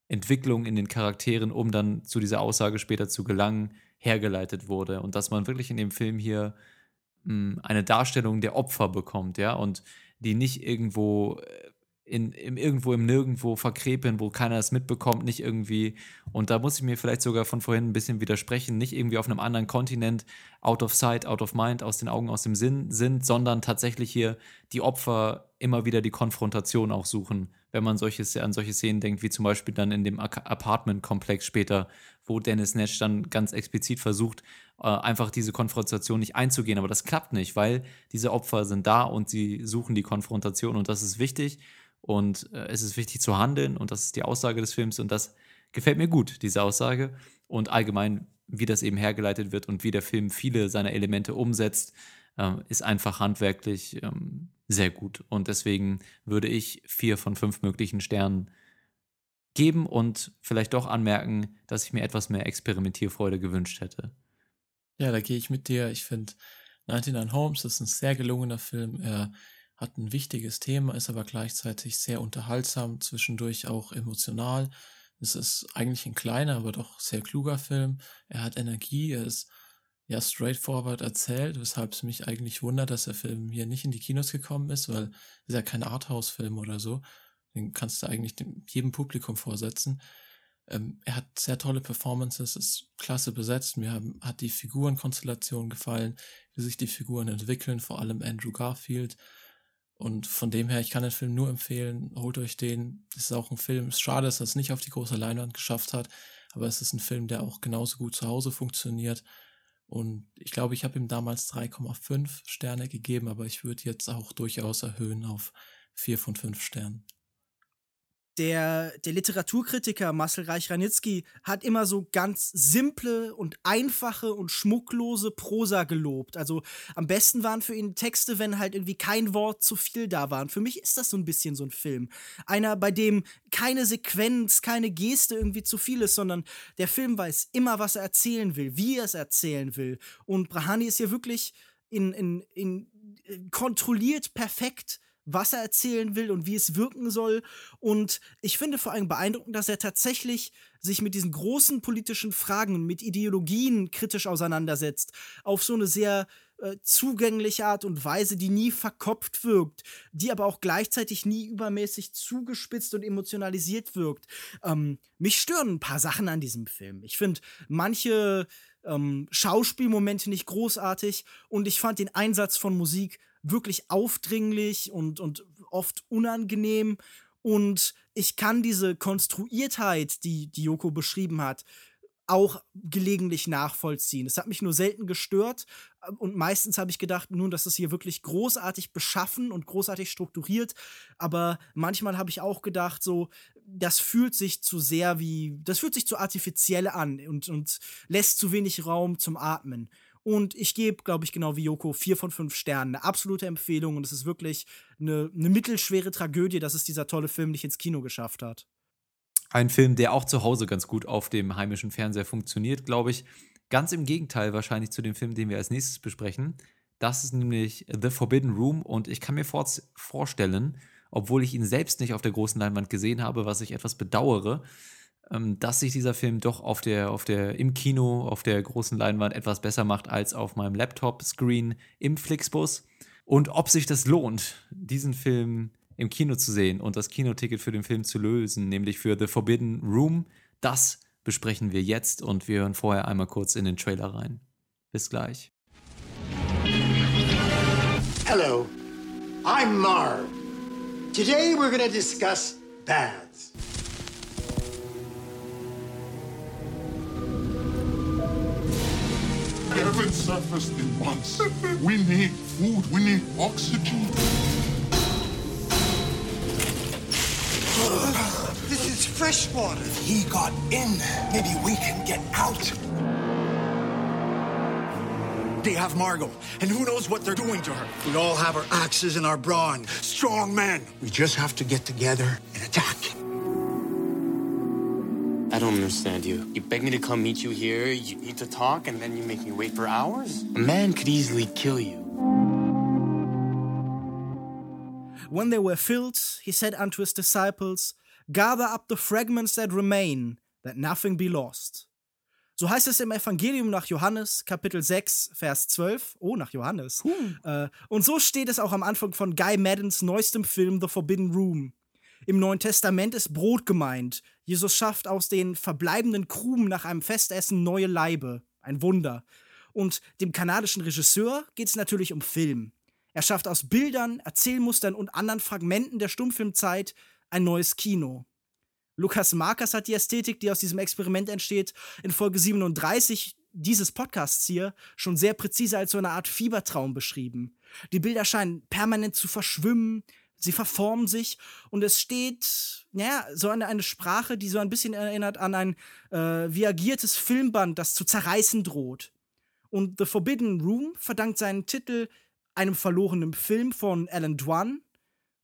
Entwicklung in den Charakteren, um dann zu dieser Aussage später zu gelangen, hergeleitet wurde. Und dass man wirklich in dem Film hier mh, eine Darstellung der Opfer bekommt, ja, und die nicht irgendwo in, im, irgendwo im Nirgendwo verkrepen, wo keiner es mitbekommt, nicht irgendwie, und da muss ich mir vielleicht sogar von vorhin ein bisschen widersprechen, nicht irgendwie auf einem anderen Kontinent out of sight, out of mind, aus den Augen, aus dem Sinn sind, sondern tatsächlich hier die Opfer immer wieder die Konfrontation auch suchen, wenn man solche, an solche Szenen denkt, wie zum Beispiel dann in dem Apartment-Komplex später, wo Dennis Nash dann ganz explizit versucht, äh, einfach diese Konfrontation nicht einzugehen. Aber das klappt nicht, weil diese Opfer sind da und sie suchen die Konfrontation und das ist wichtig. Und äh, es ist wichtig zu handeln und das ist die Aussage des Films und das gefällt mir gut, diese Aussage. Und allgemein, wie das eben hergeleitet wird und wie der Film viele seiner Elemente umsetzt, ähm, ist einfach handwerklich ähm, sehr gut. Und deswegen würde ich vier von fünf möglichen Sternen geben und vielleicht doch anmerken, dass ich mir etwas mehr Experimentierfreude gewünscht hätte. Ja, da gehe ich mit dir. Ich finde 99 Homes ist ein sehr gelungener Film. Er hat ein wichtiges Thema, ist aber gleichzeitig sehr unterhaltsam, zwischendurch auch emotional. Es ist eigentlich ein kleiner, aber doch sehr kluger Film. Er hat Energie, er ist ja straightforward erzählt, weshalb es mich eigentlich wundert, dass der Film hier nicht in die Kinos gekommen ist, weil es ist ja kein Arthouse-Film oder so. Den kannst du eigentlich dem, jedem Publikum vorsetzen. Ähm, er hat sehr tolle Performances, ist klasse besetzt. Mir haben, hat die Figurenkonstellation gefallen, wie sich die Figuren entwickeln, vor allem Andrew Garfield. Und von dem her, ich kann den Film nur empfehlen, holt euch den. Es ist auch ein Film, es ist schade, dass er es nicht auf die große Leinwand geschafft hat, aber es ist ein Film, der auch genauso gut zu Hause funktioniert. Und ich glaube, ich habe ihm damals 3,5 Sterne gegeben, aber ich würde jetzt auch durchaus erhöhen auf 4 von 5 Sternen der, der Literaturkritiker Marcel Reich-Ranitzky hat immer so ganz simple und einfache und schmucklose Prosa gelobt. Also am besten waren für ihn Texte, wenn halt irgendwie kein Wort zu viel da war. Und für mich ist das so ein bisschen so ein Film. Einer, bei dem keine Sequenz, keine Geste irgendwie zu viel ist, sondern der Film weiß immer, was er erzählen will, wie er es erzählen will. Und Brahani ist hier wirklich in, in, in äh, kontrolliert perfekt was er erzählen will und wie es wirken soll. Und ich finde vor allem beeindruckend, dass er tatsächlich sich mit diesen großen politischen Fragen, mit Ideologien kritisch auseinandersetzt, auf so eine sehr äh, zugängliche Art und Weise, die nie verkopft wirkt, die aber auch gleichzeitig nie übermäßig zugespitzt und emotionalisiert wirkt. Ähm, mich stören ein paar Sachen an diesem Film. Ich finde manche ähm, Schauspielmomente nicht großartig und ich fand den Einsatz von Musik wirklich aufdringlich und, und oft unangenehm. Und ich kann diese Konstruiertheit, die, die Yoko beschrieben hat, auch gelegentlich nachvollziehen. Es hat mich nur selten gestört und meistens habe ich gedacht, nun, das ist hier wirklich großartig beschaffen und großartig strukturiert, aber manchmal habe ich auch gedacht, so, das fühlt sich zu sehr wie, das fühlt sich zu artifiziell an und, und lässt zu wenig Raum zum Atmen. Und ich gebe, glaube ich, genau wie Joko, vier von fünf Sternen. Eine absolute Empfehlung. Und es ist wirklich eine, eine mittelschwere Tragödie, dass es dieser tolle Film nicht ins Kino geschafft hat. Ein Film, der auch zu Hause ganz gut auf dem heimischen Fernseher funktioniert, glaube ich. Ganz im Gegenteil wahrscheinlich zu dem Film, den wir als nächstes besprechen. Das ist nämlich The Forbidden Room und ich kann mir vor vorstellen, obwohl ich ihn selbst nicht auf der großen Leinwand gesehen habe, was ich etwas bedauere, dass sich dieser Film doch auf der, auf der, im Kino, auf der großen Leinwand etwas besser macht als auf meinem Laptop-Screen im Flixbus. Und ob sich das lohnt, diesen Film im Kino zu sehen und das Kinoticket für den Film zu lösen, nämlich für The Forbidden Room, das besprechen wir jetzt und wir hören vorher einmal kurz in den Trailer rein. Bis gleich. Hello, I'm Marv. Today we're to discuss baths. Haven't surfaced in months. We need food. We need oxygen. This is fresh water. He got in. Maybe we can get out. They have Margot, and who knows what they're doing to her. We all have our axes and our brawn. Strong men. We just have to get together and attack. I don't understand you. You beg me to come meet you here, you need to talk, and then you make me wait for hours? A man could easily kill you. When they were filled, he said unto his disciples, Gather up the fragments that remain, that nothing be lost. So heißt es im Evangelium nach Johannes, Kapitel 6, Vers 12. Oh, nach Johannes. Äh, und so steht es auch am Anfang von Guy Maddens neuestem Film The Forbidden Room. Im Neuen Testament ist Brot gemeint. Jesus schafft aus den verbleibenden Krumen nach einem Festessen neue Leibe. Ein Wunder. Und dem kanadischen Regisseur geht es natürlich um Film. Er schafft aus Bildern, Erzählmustern und anderen Fragmenten der Stummfilmzeit ein neues Kino. Lukas Markers hat die Ästhetik, die aus diesem Experiment entsteht, in Folge 37 dieses Podcasts hier schon sehr präzise als so eine Art Fiebertraum beschrieben. Die Bilder scheinen permanent zu verschwimmen, sie verformen sich und es steht, ja, so eine, eine Sprache, die so ein bisschen erinnert an ein äh, viagiertes Filmband, das zu zerreißen droht. Und The Forbidden Room verdankt seinen Titel einem verlorenen Film von Alan Dwan.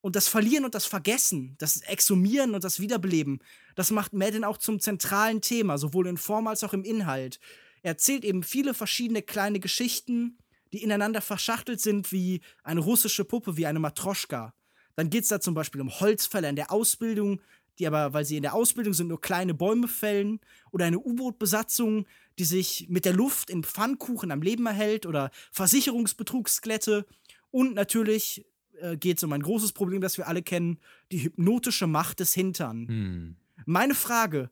Und das Verlieren und das Vergessen, das Exhumieren und das Wiederbeleben, das macht Madden auch zum zentralen Thema, sowohl in Form als auch im Inhalt. Er erzählt eben viele verschiedene kleine Geschichten, die ineinander verschachtelt sind wie eine russische Puppe, wie eine Matroschka. Dann geht es da zum Beispiel um Holzfäller in der Ausbildung, die aber, weil sie in der Ausbildung sind, nur kleine Bäume fällen, oder eine U-Boot-Besatzung, die sich mit der Luft in Pfannkuchen am Leben erhält, oder Versicherungsbetrugsskelette. Und natürlich äh, geht es um ein großes Problem, das wir alle kennen, die hypnotische Macht des Hintern. Hm. Meine Frage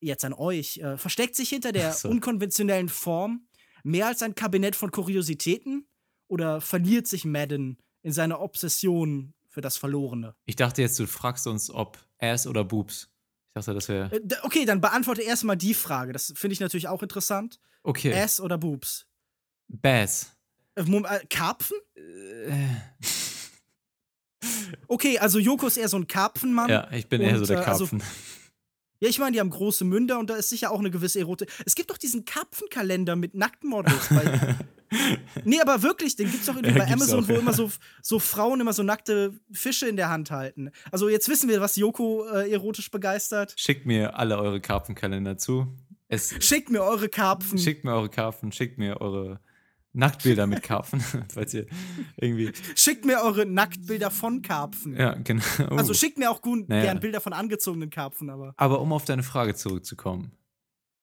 jetzt an euch, äh, versteckt sich hinter der so. unkonventionellen Form mehr als ein Kabinett von Kuriositäten? Oder verliert sich Madden in seiner Obsession für das Verlorene? Ich dachte jetzt, du fragst uns, ob Ass oder Boobs. Ich dachte, das wäre. Äh, okay, dann beantworte erstmal die Frage. Das finde ich natürlich auch interessant. Okay. Ass oder Boobs? Bass. Äh, äh, Karpfen? (laughs) Okay, also Joko ist eher so ein Karpfenmann. ja, ich bin eher Und, so der also- Karpfen. Ja, ich meine, die haben große Münder und da ist sicher auch eine gewisse Erotik. Es gibt doch diesen Karpfenkalender mit Nacktmodels. Bei (laughs) nee, aber wirklich, den gibt's doch irgendwie Ja, bei Amazon, auch, wo ja. immer so, so Frauen immer so nackte Fische in der Hand halten. Also jetzt wissen wir, was Joko äh, erotisch begeistert. Schickt mir alle eure Karpfenkalender zu. Es, Schickt mir eure Karpfen. schickt mir eure Karpfen, schickt mir eure Nacktbilder mit Karpfen, (laughs) falls ihr irgendwie. Schickt mir eure Nacktbilder von Karpfen. Ja, genau. Also Uh. schickt mir auch gut Naja. gern Bilder von angezogenen Karpfen, aber Aber um auf deine Frage zurückzukommen.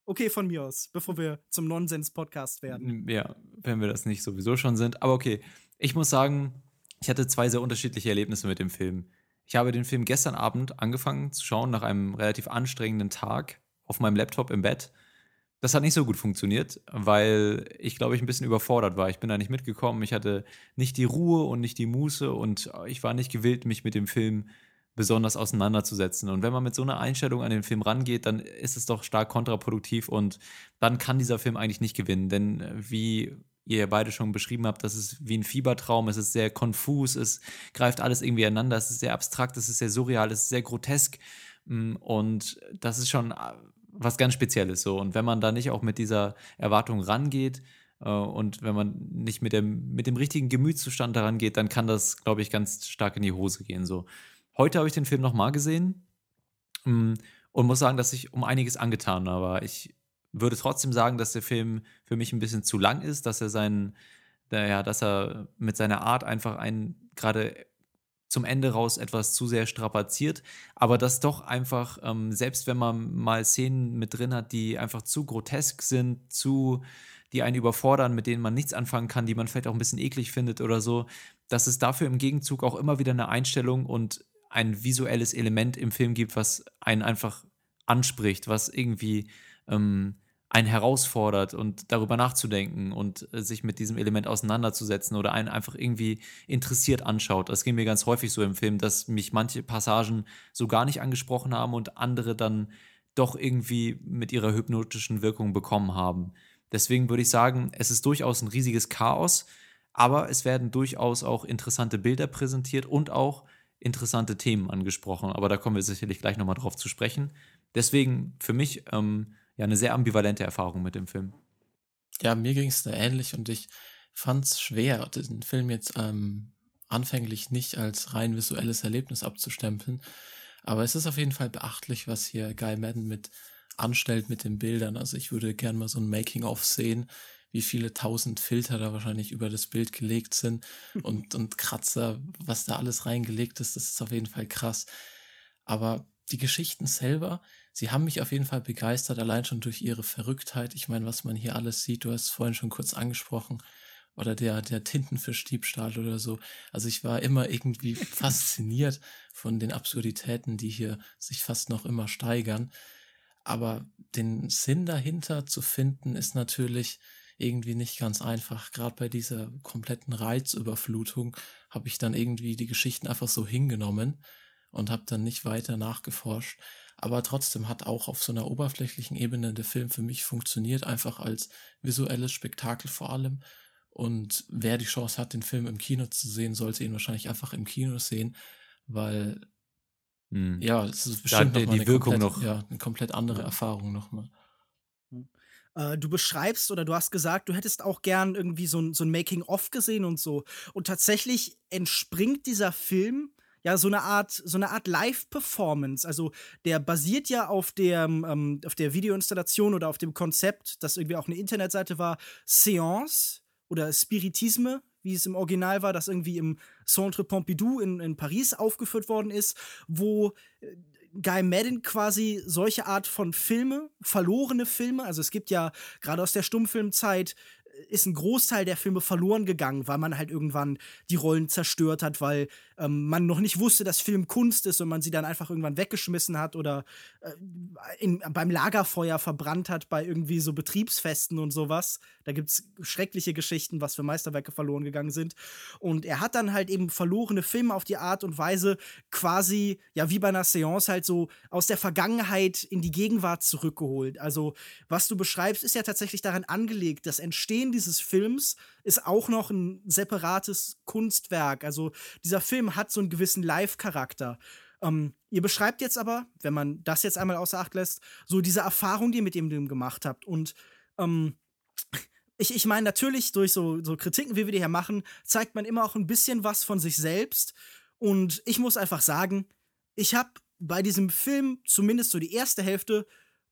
okay von mir aus, bevor wir zum Nonsens-Podcast werden. Ja, wenn wir das nicht sowieso schon sind. Aber okay, ich muss sagen, ich hatte zwei sehr unterschiedliche Erlebnisse mit dem Film. Ich habe den Film gestern Abend angefangen zu schauen nach einem relativ anstrengenden Tag auf meinem Laptop im Bett. Das hat nicht so gut funktioniert, weil ich glaube ich ein bisschen überfordert war. Ich bin da nicht mitgekommen. Ich hatte nicht die Ruhe und nicht die Muße und ich war nicht gewillt, mich mit dem Film besonders auseinanderzusetzen. Und wenn man mit so einer Einstellung an den Film rangeht, dann ist es doch stark kontraproduktiv und dann kann dieser Film eigentlich nicht gewinnen. Denn äh, wie ihr beide schon beschrieben habt, das ist wie ein Fiebertraum, es ist sehr konfus, es greift alles irgendwie einander, es ist sehr abstrakt, es ist sehr surreal, es ist sehr grotesk. Mm, Und das ist schon äh, was ganz Spezielles so. Und wenn man da nicht auch mit dieser Erwartung rangeht, äh, und wenn man nicht mit dem, mit dem richtigen Gemütszustand daran geht, dann kann das, glaube ich, ganz stark in die Hose gehen. So. Heute habe ich den Film nochmal gesehen mm, und muss sagen, dass ich um einiges angetan war. Ich würde trotzdem sagen, dass der Film für mich ein bisschen zu lang ist, dass er seinen, ja, dass er mit seiner Art einfach einen gerade zum Ende raus etwas zu sehr strapaziert, aber das doch einfach, ähm, selbst wenn man mal Szenen mit drin hat, die einfach zu grotesk sind, zu, die einen überfordern, mit denen man nichts anfangen kann, die man vielleicht auch ein bisschen eklig findet oder so, dass es dafür im Gegenzug auch immer wieder eine Einstellung und ein visuelles Element im Film gibt, was einen einfach anspricht, was irgendwie ähm, einen herausfordert und darüber nachzudenken und äh, sich mit diesem Element auseinanderzusetzen oder einen einfach irgendwie interessiert anschaut. Das ging mir ganz häufig so im Film, dass mich manche Passagen so gar nicht angesprochen haben und andere dann doch irgendwie mit ihrer hypnotischen Wirkung bekommen haben. Deswegen würde ich sagen, es ist durchaus ein riesiges Chaos, aber es werden durchaus auch interessante Bilder präsentiert und auch interessante Themen angesprochen. Aber da kommen wir sicherlich gleich nochmal drauf zu sprechen. Deswegen für mich ähm, ja eine sehr ambivalente Erfahrung mit dem Film. Ja, mir ging es da ähnlich und ich fand es schwer, den Film jetzt ähm, anfänglich nicht als rein visuelles Erlebnis abzustempeln. Aber es ist auf jeden Fall beachtlich, was hier Guy Madden mit anstellt mit den Bildern. Also ich würde gern mal so ein Making-of sehen, wie viele tausend Filter da wahrscheinlich über das Bild gelegt sind (laughs) und, und Kratzer, was da alles reingelegt ist, das ist auf jeden Fall krass. Aber die Geschichten selber, sie haben mich auf jeden Fall begeistert, allein schon durch ihre Verrücktheit. Ich meine, was man hier alles sieht, du hast es vorhin schon kurz angesprochen, oder der, der Tintenfischdiebstahl oder so. Also ich war immer irgendwie (laughs) fasziniert von den Absurditäten, die hier sich fast noch immer steigern. Aber den Sinn dahinter zu finden, ist natürlich irgendwie nicht ganz einfach. Gerade bei dieser kompletten Reizüberflutung habe ich dann irgendwie die Geschichten einfach so hingenommen und habe dann nicht weiter nachgeforscht. Aber trotzdem hat auch auf so einer oberflächlichen Ebene der Film für mich funktioniert, einfach als visuelles Spektakel vor allem. Und wer die Chance hat, den Film im Kino zu sehen, sollte ihn wahrscheinlich einfach im Kino sehen, weil Hm. ja, es ist bestimmt die- noch mal die eine Wirkung komplett, noch- ja, eine komplett andere Erfahrung nochmal. Äh, du beschreibst oder du hast gesagt, du hättest auch gern irgendwie so ein, so ein Making-of gesehen und so. Und tatsächlich entspringt dieser Film ja so eine Art, so eine Art Live-Performance. Also der basiert ja auf der, ähm, auf der Videoinstallation oder auf dem Konzept, das irgendwie auch eine Internetseite war, Seance oder Spiritisme, wie es im Original war, das irgendwie im Centre Pompidou in, in Paris aufgeführt worden ist, wo äh, Guy Madden quasi solche Art von Filme, verlorene Filme, also es gibt ja gerade aus der Stummfilmzeit ist ein Großteil der Filme verloren gegangen, weil man halt irgendwann die Rollen zerstört hat, weil ähm, man noch nicht wusste, dass Film Kunst ist und man sie dann einfach irgendwann weggeschmissen hat oder äh, in, beim Lagerfeuer verbrannt hat bei irgendwie so Betriebsfesten und sowas. Da gibt es schreckliche Geschichten, was für Meisterwerke verloren gegangen sind. Und er hat dann halt eben verlorene Filme auf die Art und Weise quasi, ja, wie bei einer Seance halt so aus der Vergangenheit in die Gegenwart zurückgeholt. Also, was du beschreibst, ist ja tatsächlich daran angelegt, das Entstehen dieses Films ist auch noch ein separates Kunstwerk. Also, dieser Film Film hat so einen gewissen Live-Charakter. Ähm, ihr beschreibt jetzt aber, wenn man das jetzt einmal außer Acht lässt, so diese Erfahrung, die ihr mit dem gemacht habt. Und ähm, (laughs) ich, ich meine, natürlich durch so, so Kritiken, wie wir die hier machen, zeigt man immer auch ein bisschen was von sich selbst. Und ich muss einfach sagen, ich habe bei diesem Film, zumindest so die erste Hälfte,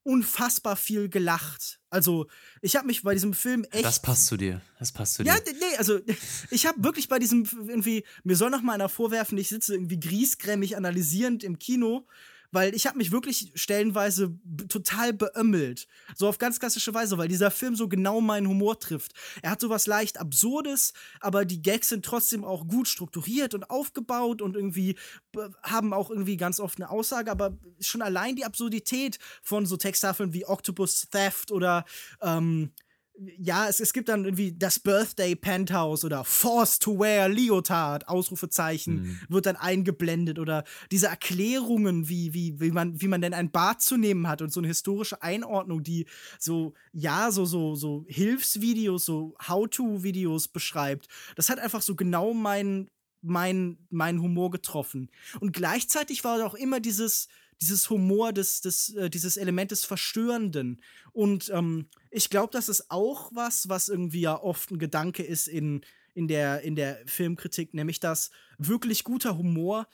unfassbar viel gelacht. Also, ich habe mich bei diesem Film echt. Das passt zu dir. Das passt zu ja, dir. Ja, nee, also (laughs) ich habe wirklich bei diesem irgendwie mir soll noch mal einer vorwerfen, ich sitze irgendwie griesgrämig analysierend im Kino weil ich habe mich wirklich stellenweise total beömmelt. So auf ganz klassische Weise, weil dieser Film so genau meinen Humor trifft. Er hat sowas leicht Absurdes, aber die Gags sind trotzdem auch gut strukturiert und aufgebaut und irgendwie haben auch irgendwie ganz oft eine Aussage, aber schon allein die Absurdität von so Texttafeln wie Octopus Theft oder ähm, ja, es, es gibt dann irgendwie das Birthday Penthouse oder Forced to Wear Leotard, Ausrufezeichen, mhm. wird dann eingeblendet oder diese Erklärungen, wie, wie, wie, man, wie man denn ein Bad zu nehmen hat und so eine historische Einordnung, die so, ja, so, so, so Hilfsvideos, so How-To-Videos beschreibt. Das hat einfach so genau meinen mein, mein Humor getroffen. Und gleichzeitig war auch immer dieses, dieses Humor, des, des, äh, dieses Element des Verstörenden. Und ähm, ich glaube, das ist auch was, was irgendwie ja oft ein Gedanke ist in, in, der, in der Filmkritik, nämlich dass wirklich guter Humor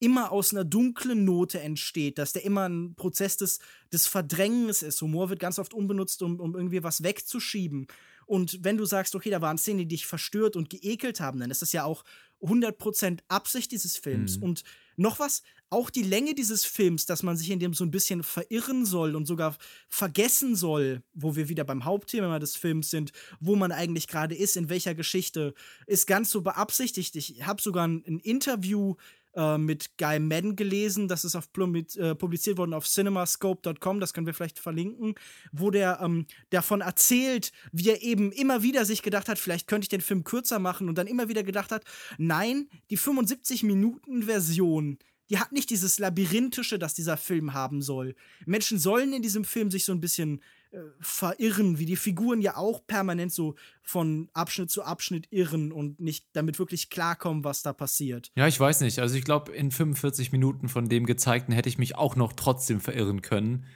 immer aus einer dunklen Note entsteht, dass der immer ein Prozess des, des Verdrängens ist. Humor wird ganz oft unbenutzt, um, um irgendwie was wegzuschieben. Und wenn du sagst, okay, da waren Szenen, die dich verstört und geekelt haben, dann ist das ja auch 100% Absicht dieses Films. Mhm. Und noch was, auch die Länge dieses Films, dass man sich in dem so ein bisschen verirren soll und sogar vergessen soll, wo wir wieder beim Hauptthema des Films sind, wo man eigentlich gerade ist, in welcher Geschichte, ist ganz so beabsichtigt. Ich habe sogar ein, ein Interview äh, mit Guy Madden gelesen. Das ist auf, äh, publiziert worden auf cinemascope.com, das können wir vielleicht verlinken, wo der ähm, davon erzählt, wie er eben immer wieder sich gedacht hat, vielleicht könnte ich den Film kürzer machen und dann immer wieder gedacht hat, nein, die 75-Minuten-Version die hat nicht dieses Labyrinthische, das dieser Film haben soll. Menschen sollen in diesem Film sich so ein bisschen äh, verirren, wie die Figuren ja auch permanent so von Abschnitt zu Abschnitt irren und nicht damit wirklich klarkommen, was da passiert. Ja, ich weiß nicht. Also ich glaube, in 45 Minuten von dem gezeigten hätte ich mich auch noch trotzdem verirren können. (laughs)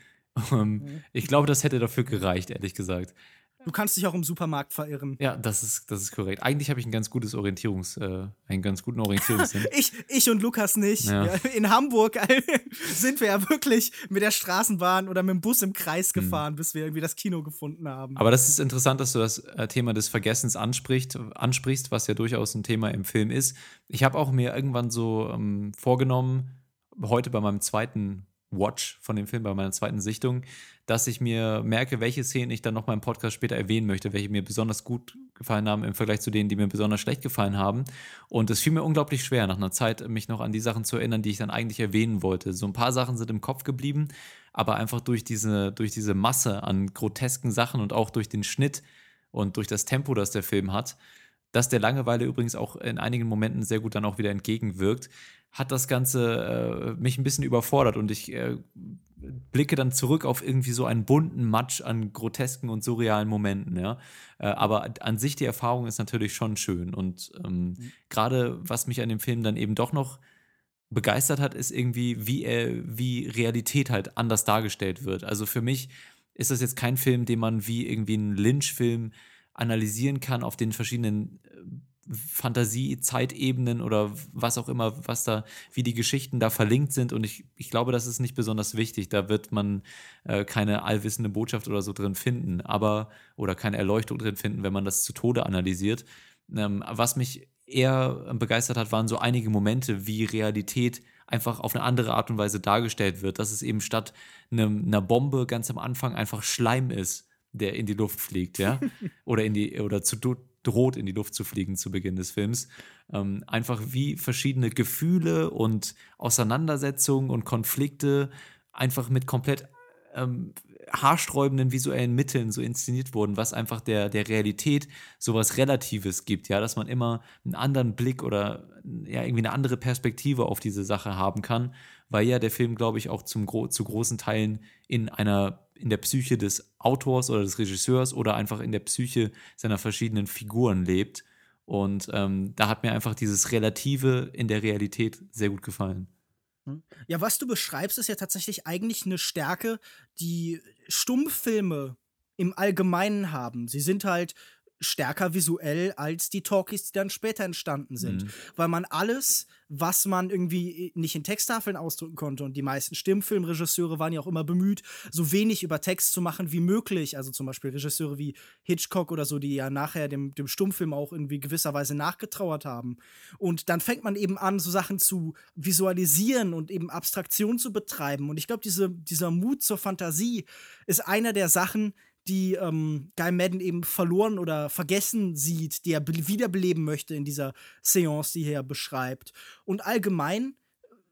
Ähm, mhm. Ich glaube, das hätte dafür gereicht, ehrlich gesagt. Du kannst dich auch im Supermarkt verirren. Ja, das ist, das ist korrekt. Eigentlich habe ich ein ganz gutes Orientierungs, äh, einen ganz guten Orientierungssinn. (laughs) ich, ich und Lukas nicht. Ja. In Hamburg (laughs) sind wir ja wirklich mit der Straßenbahn oder mit dem Bus im Kreis hm. gefahren, mhm. bis wir irgendwie das Kino gefunden haben. Aber das ist interessant, dass du das äh, Thema des Vergessens ansprichst, ansprichst, was ja durchaus ein Thema im Film ist. Ich habe auch mir irgendwann so ähm, vorgenommen, heute bei meinem zweiten Watch von dem Film, bei meiner zweiten Sichtung, dass ich mir merke, welche Szenen ich dann noch mal im Podcast später erwähnen möchte, welche mir besonders gut gefallen haben im Vergleich zu denen, die mir besonders schlecht gefallen haben. Und es fiel mir unglaublich schwer, nach einer Zeit mich noch an die Sachen zu erinnern, die ich dann eigentlich erwähnen wollte. So ein paar Sachen sind im Kopf geblieben, aber einfach durch diese, durch diese Masse an grotesken Sachen und auch durch den Schnitt und durch das Tempo, das der Film hat, das der Langeweile übrigens auch in einigen Momenten sehr gut dann auch wieder entgegenwirkt, hat das Ganze äh, mich ein bisschen überfordert und ich äh, blicke dann zurück auf irgendwie so einen bunten Matsch an grotesken und surrealen Momenten, ja. Äh, aber an sich die Erfahrung ist natürlich schon schön und ähm, mhm. gerade was mich an dem Film dann eben doch noch begeistert hat, ist irgendwie, wie er, wie Realität halt anders dargestellt wird. Also für mich ist das jetzt kein Film, den man wie irgendwie einen Lynch-Film analysieren kann auf den verschiedenen äh, Fantasie-Zeitebenen oder was auch immer, was da, wie die Geschichten da verlinkt sind. Und ich, ich glaube, das ist nicht besonders wichtig. Da wird man äh, keine allwissende Botschaft oder so drin finden, aber, oder keine Erleuchtung drin finden, wenn man das zu Tode analysiert. Ähm, was mich eher begeistert hat, waren so einige Momente, wie Realität einfach auf eine andere Art und Weise dargestellt wird, dass es eben statt einem, einer Bombe ganz am Anfang einfach Schleim ist, der in die Luft fliegt, ja, (laughs) oder in die oder zu droht in die Luft zu fliegen zu Beginn des Films. Ähm, einfach wie verschiedene Gefühle und Auseinandersetzungen und Konflikte einfach mit komplett ähm, haarsträubenden visuellen Mitteln so inszeniert wurden, was einfach der, der Realität sowas Relatives gibt, ja, dass man immer einen anderen Blick oder ja, irgendwie eine andere Perspektive auf diese Sache haben kann, weil ja der Film, glaube ich, auch zum, zu großen Teilen in einer, in der Psyche des Autors oder des Regisseurs oder einfach in der Psyche seiner verschiedenen Figuren lebt. Und ähm, da hat mir einfach dieses Relative in der Realität sehr gut gefallen. Hm? Ja, was du beschreibst, ist ja tatsächlich eigentlich eine Stärke, die Stummfilme im Allgemeinen haben. Sie sind halt stärker visuell als die Talkies, die dann später entstanden sind. Mhm. Weil man alles, was man irgendwie nicht in Texttafeln ausdrücken konnte, und die meisten Stimmfilmregisseure waren ja auch immer bemüht, so wenig über Text zu machen wie möglich. Also zum Beispiel Regisseure wie Hitchcock oder so, die ja nachher dem, dem Stummfilm auch irgendwie gewisserweise nachgetrauert haben. Und dann fängt man eben an, so Sachen zu visualisieren und eben Abstraktion zu betreiben. Und ich glaube, diese, dieser Mut zur Fantasie ist einer der Sachen, die ähm, Guy Madden eben verloren oder vergessen sieht, die er wiederbeleben möchte in dieser Seance, die er beschreibt. Und allgemein,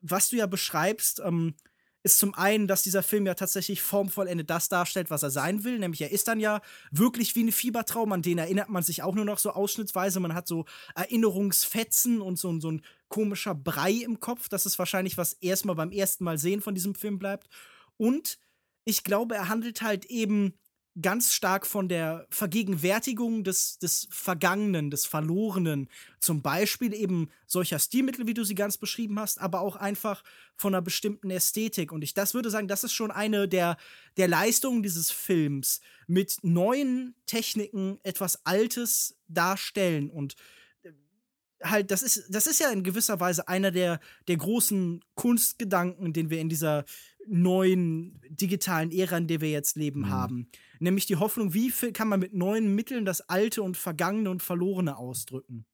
was du ja beschreibst, ähm, ist zum einen, dass dieser Film ja tatsächlich formvollendet das darstellt, was er sein will. Nämlich, er ist dann ja wirklich wie ein Fiebertraum, an den erinnert man sich auch nur noch so ausschnittsweise. Man hat so Erinnerungsfetzen und so, so ein komischer Brei im Kopf. Das ist wahrscheinlich, was erstmal beim ersten Mal sehen von diesem Film bleibt. Und ich glaube, er handelt halt eben ganz stark von der Vergegenwärtigung des, des Vergangenen, des Verlorenen, zum Beispiel eben solcher Stilmittel, wie du sie ganz beschrieben hast, aber auch einfach von einer bestimmten Ästhetik. Und ich das würde sagen, das ist schon eine der, der Leistungen dieses Films, mit neuen Techniken etwas Altes darstellen und äh, halt, das ist, das ist ja in gewisser Weise einer der, der großen Kunstgedanken, den wir in dieser neuen digitalen Ära, in der wir jetzt leben, mhm. haben. Nämlich die Hoffnung, wie kann man mit neuen Mitteln das Alte und Vergangene und Verlorene ausdrücken.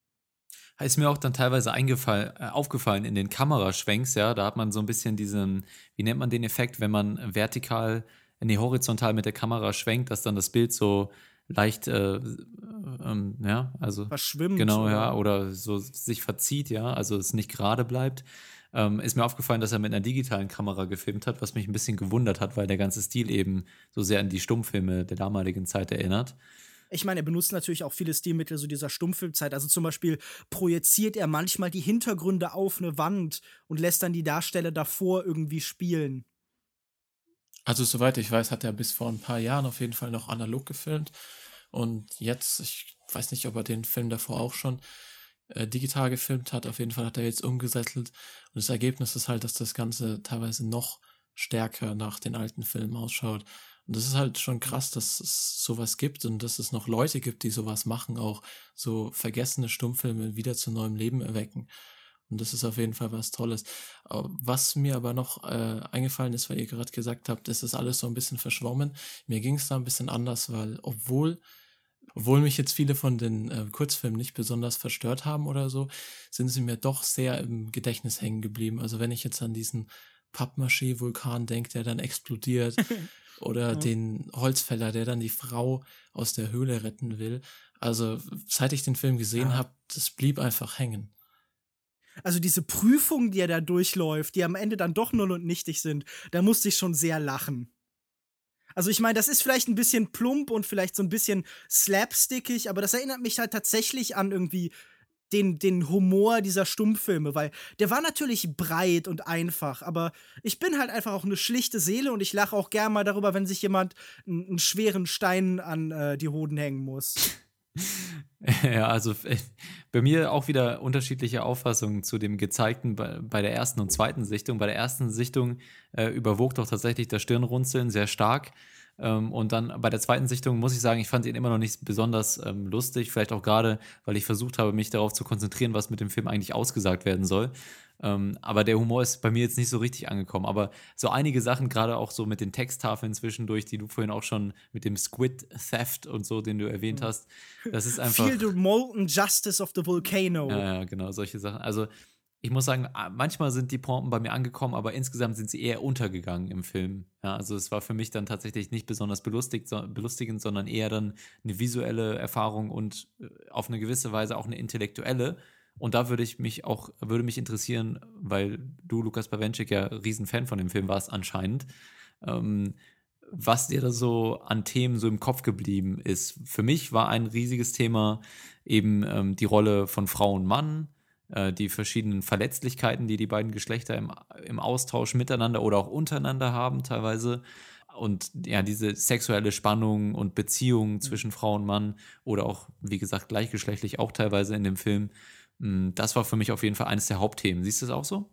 Ist mir auch dann teilweise äh, aufgefallen in den Kameraschwenks, ja, da hat man so ein bisschen diesen, wie nennt man den Effekt, wenn man vertikal, nee, horizontal mit der Kamera schwenkt, dass dann das Bild so leicht, äh, ähm, ja, also verschwimmt. Genau, ja, oder so sich verzieht, ja, also es nicht gerade bleibt. Ähm, ist mir aufgefallen, dass er mit einer digitalen Kamera gefilmt hat, was mich ein bisschen gewundert hat, weil der ganze Stil eben so sehr an die Stummfilme der damaligen Zeit erinnert. Ich meine, er benutzt natürlich auch viele Stilmittel so dieser Stummfilmzeit. Also zum Beispiel projiziert er manchmal die Hintergründe auf eine Wand und lässt dann die Darsteller davor irgendwie spielen. Also soweit ich weiß, hat er bis vor ein paar Jahren auf jeden Fall noch analog gefilmt. Und jetzt, ich weiß nicht, ob er den Film davor auch schon äh, digital gefilmt hat. Auf jeden Fall hat er jetzt umgesettelt. Und das Ergebnis ist halt, dass das Ganze teilweise noch stärker nach den alten Filmen ausschaut. Und das ist halt schon krass, dass es sowas gibt und dass es noch Leute gibt, die sowas machen, auch so vergessene Stummfilme wieder zu neuem Leben erwecken. Und das ist auf jeden Fall was Tolles. Was mir aber noch äh, eingefallen ist, weil ihr gerade gesagt habt, das ist alles so ein bisschen verschwommen. Mir ging es da ein bisschen anders, weil obwohl obwohl mich jetzt viele von den äh, Kurzfilmen nicht besonders verstört haben oder so, sind sie mir doch sehr im Gedächtnis hängen geblieben. Also wenn ich jetzt an diesen Pappmaché-Vulkan denke, der dann explodiert, (laughs) oder ja. den Holzfäller, der dann die Frau aus der Höhle retten will. Also seit ich den Film gesehen ja. habe, das blieb einfach hängen. Also diese Prüfungen, die er da durchläuft, die am Ende dann doch null und nichtig sind, da musste ich schon sehr lachen. Also ich meine, das ist vielleicht ein bisschen plump und vielleicht so ein bisschen slapstickig, aber das erinnert mich halt tatsächlich an irgendwie den, den Humor dieser Stummfilme, weil der war natürlich breit und einfach, aber ich bin halt einfach auch eine schlichte Seele und ich lache auch gern mal darüber, wenn sich jemand einen, einen schweren Stein an äh, die Hoden hängen muss. Ja, also (laughs) bei mir auch wieder unterschiedliche Auffassungen zu dem gezeigten bei, bei der ersten und zweiten Sichtung. Bei der ersten Sichtung äh, überwog doch tatsächlich das Stirnrunzeln sehr stark. Ähm, und dann bei der zweiten Sichtung muss ich sagen, ich fand ihn immer noch nicht besonders ähm, lustig. Vielleicht auch gerade, weil ich versucht habe, mich darauf zu konzentrieren, was mit dem Film eigentlich ausgesagt werden soll. Ähm, aber der Humor ist bei mir jetzt nicht so richtig angekommen. Aber so einige Sachen, gerade auch so mit den Texttafeln zwischendurch, die du vorhin auch schon mit dem Squid Theft und so, den du erwähnt mhm. hast, das ist (laughs) einfach. Feel the molten justice of the volcano. Ja, ja, genau, solche Sachen. Also ich muss sagen, manchmal sind die Pompen bei mir angekommen, aber insgesamt sind sie eher untergegangen im Film. Ja, also es war für mich dann tatsächlich nicht besonders belustigt, so, belustigend, sondern eher dann eine visuelle Erfahrung und äh, auf eine gewisse Weise auch eine intellektuelle. Und da würde ich mich auch, würde mich interessieren, weil du, Lukas Bawenschik, ja Riesenfan von dem Film warst anscheinend, ähm, was dir da so an Themen so im Kopf geblieben ist. Für mich war ein riesiges Thema eben ähm, die Rolle von Frau und Mann, äh, die verschiedenen Verletzlichkeiten, die die beiden Geschlechter im, im Austausch miteinander oder auch untereinander haben teilweise. Und ja, diese sexuelle Spannung und Beziehung mhm. zwischen Frau und Mann oder auch, wie gesagt, gleichgeschlechtlich auch teilweise in dem Film, hm, das war für mich auf jeden Fall eines der Hauptthemen. Siehst du das auch so?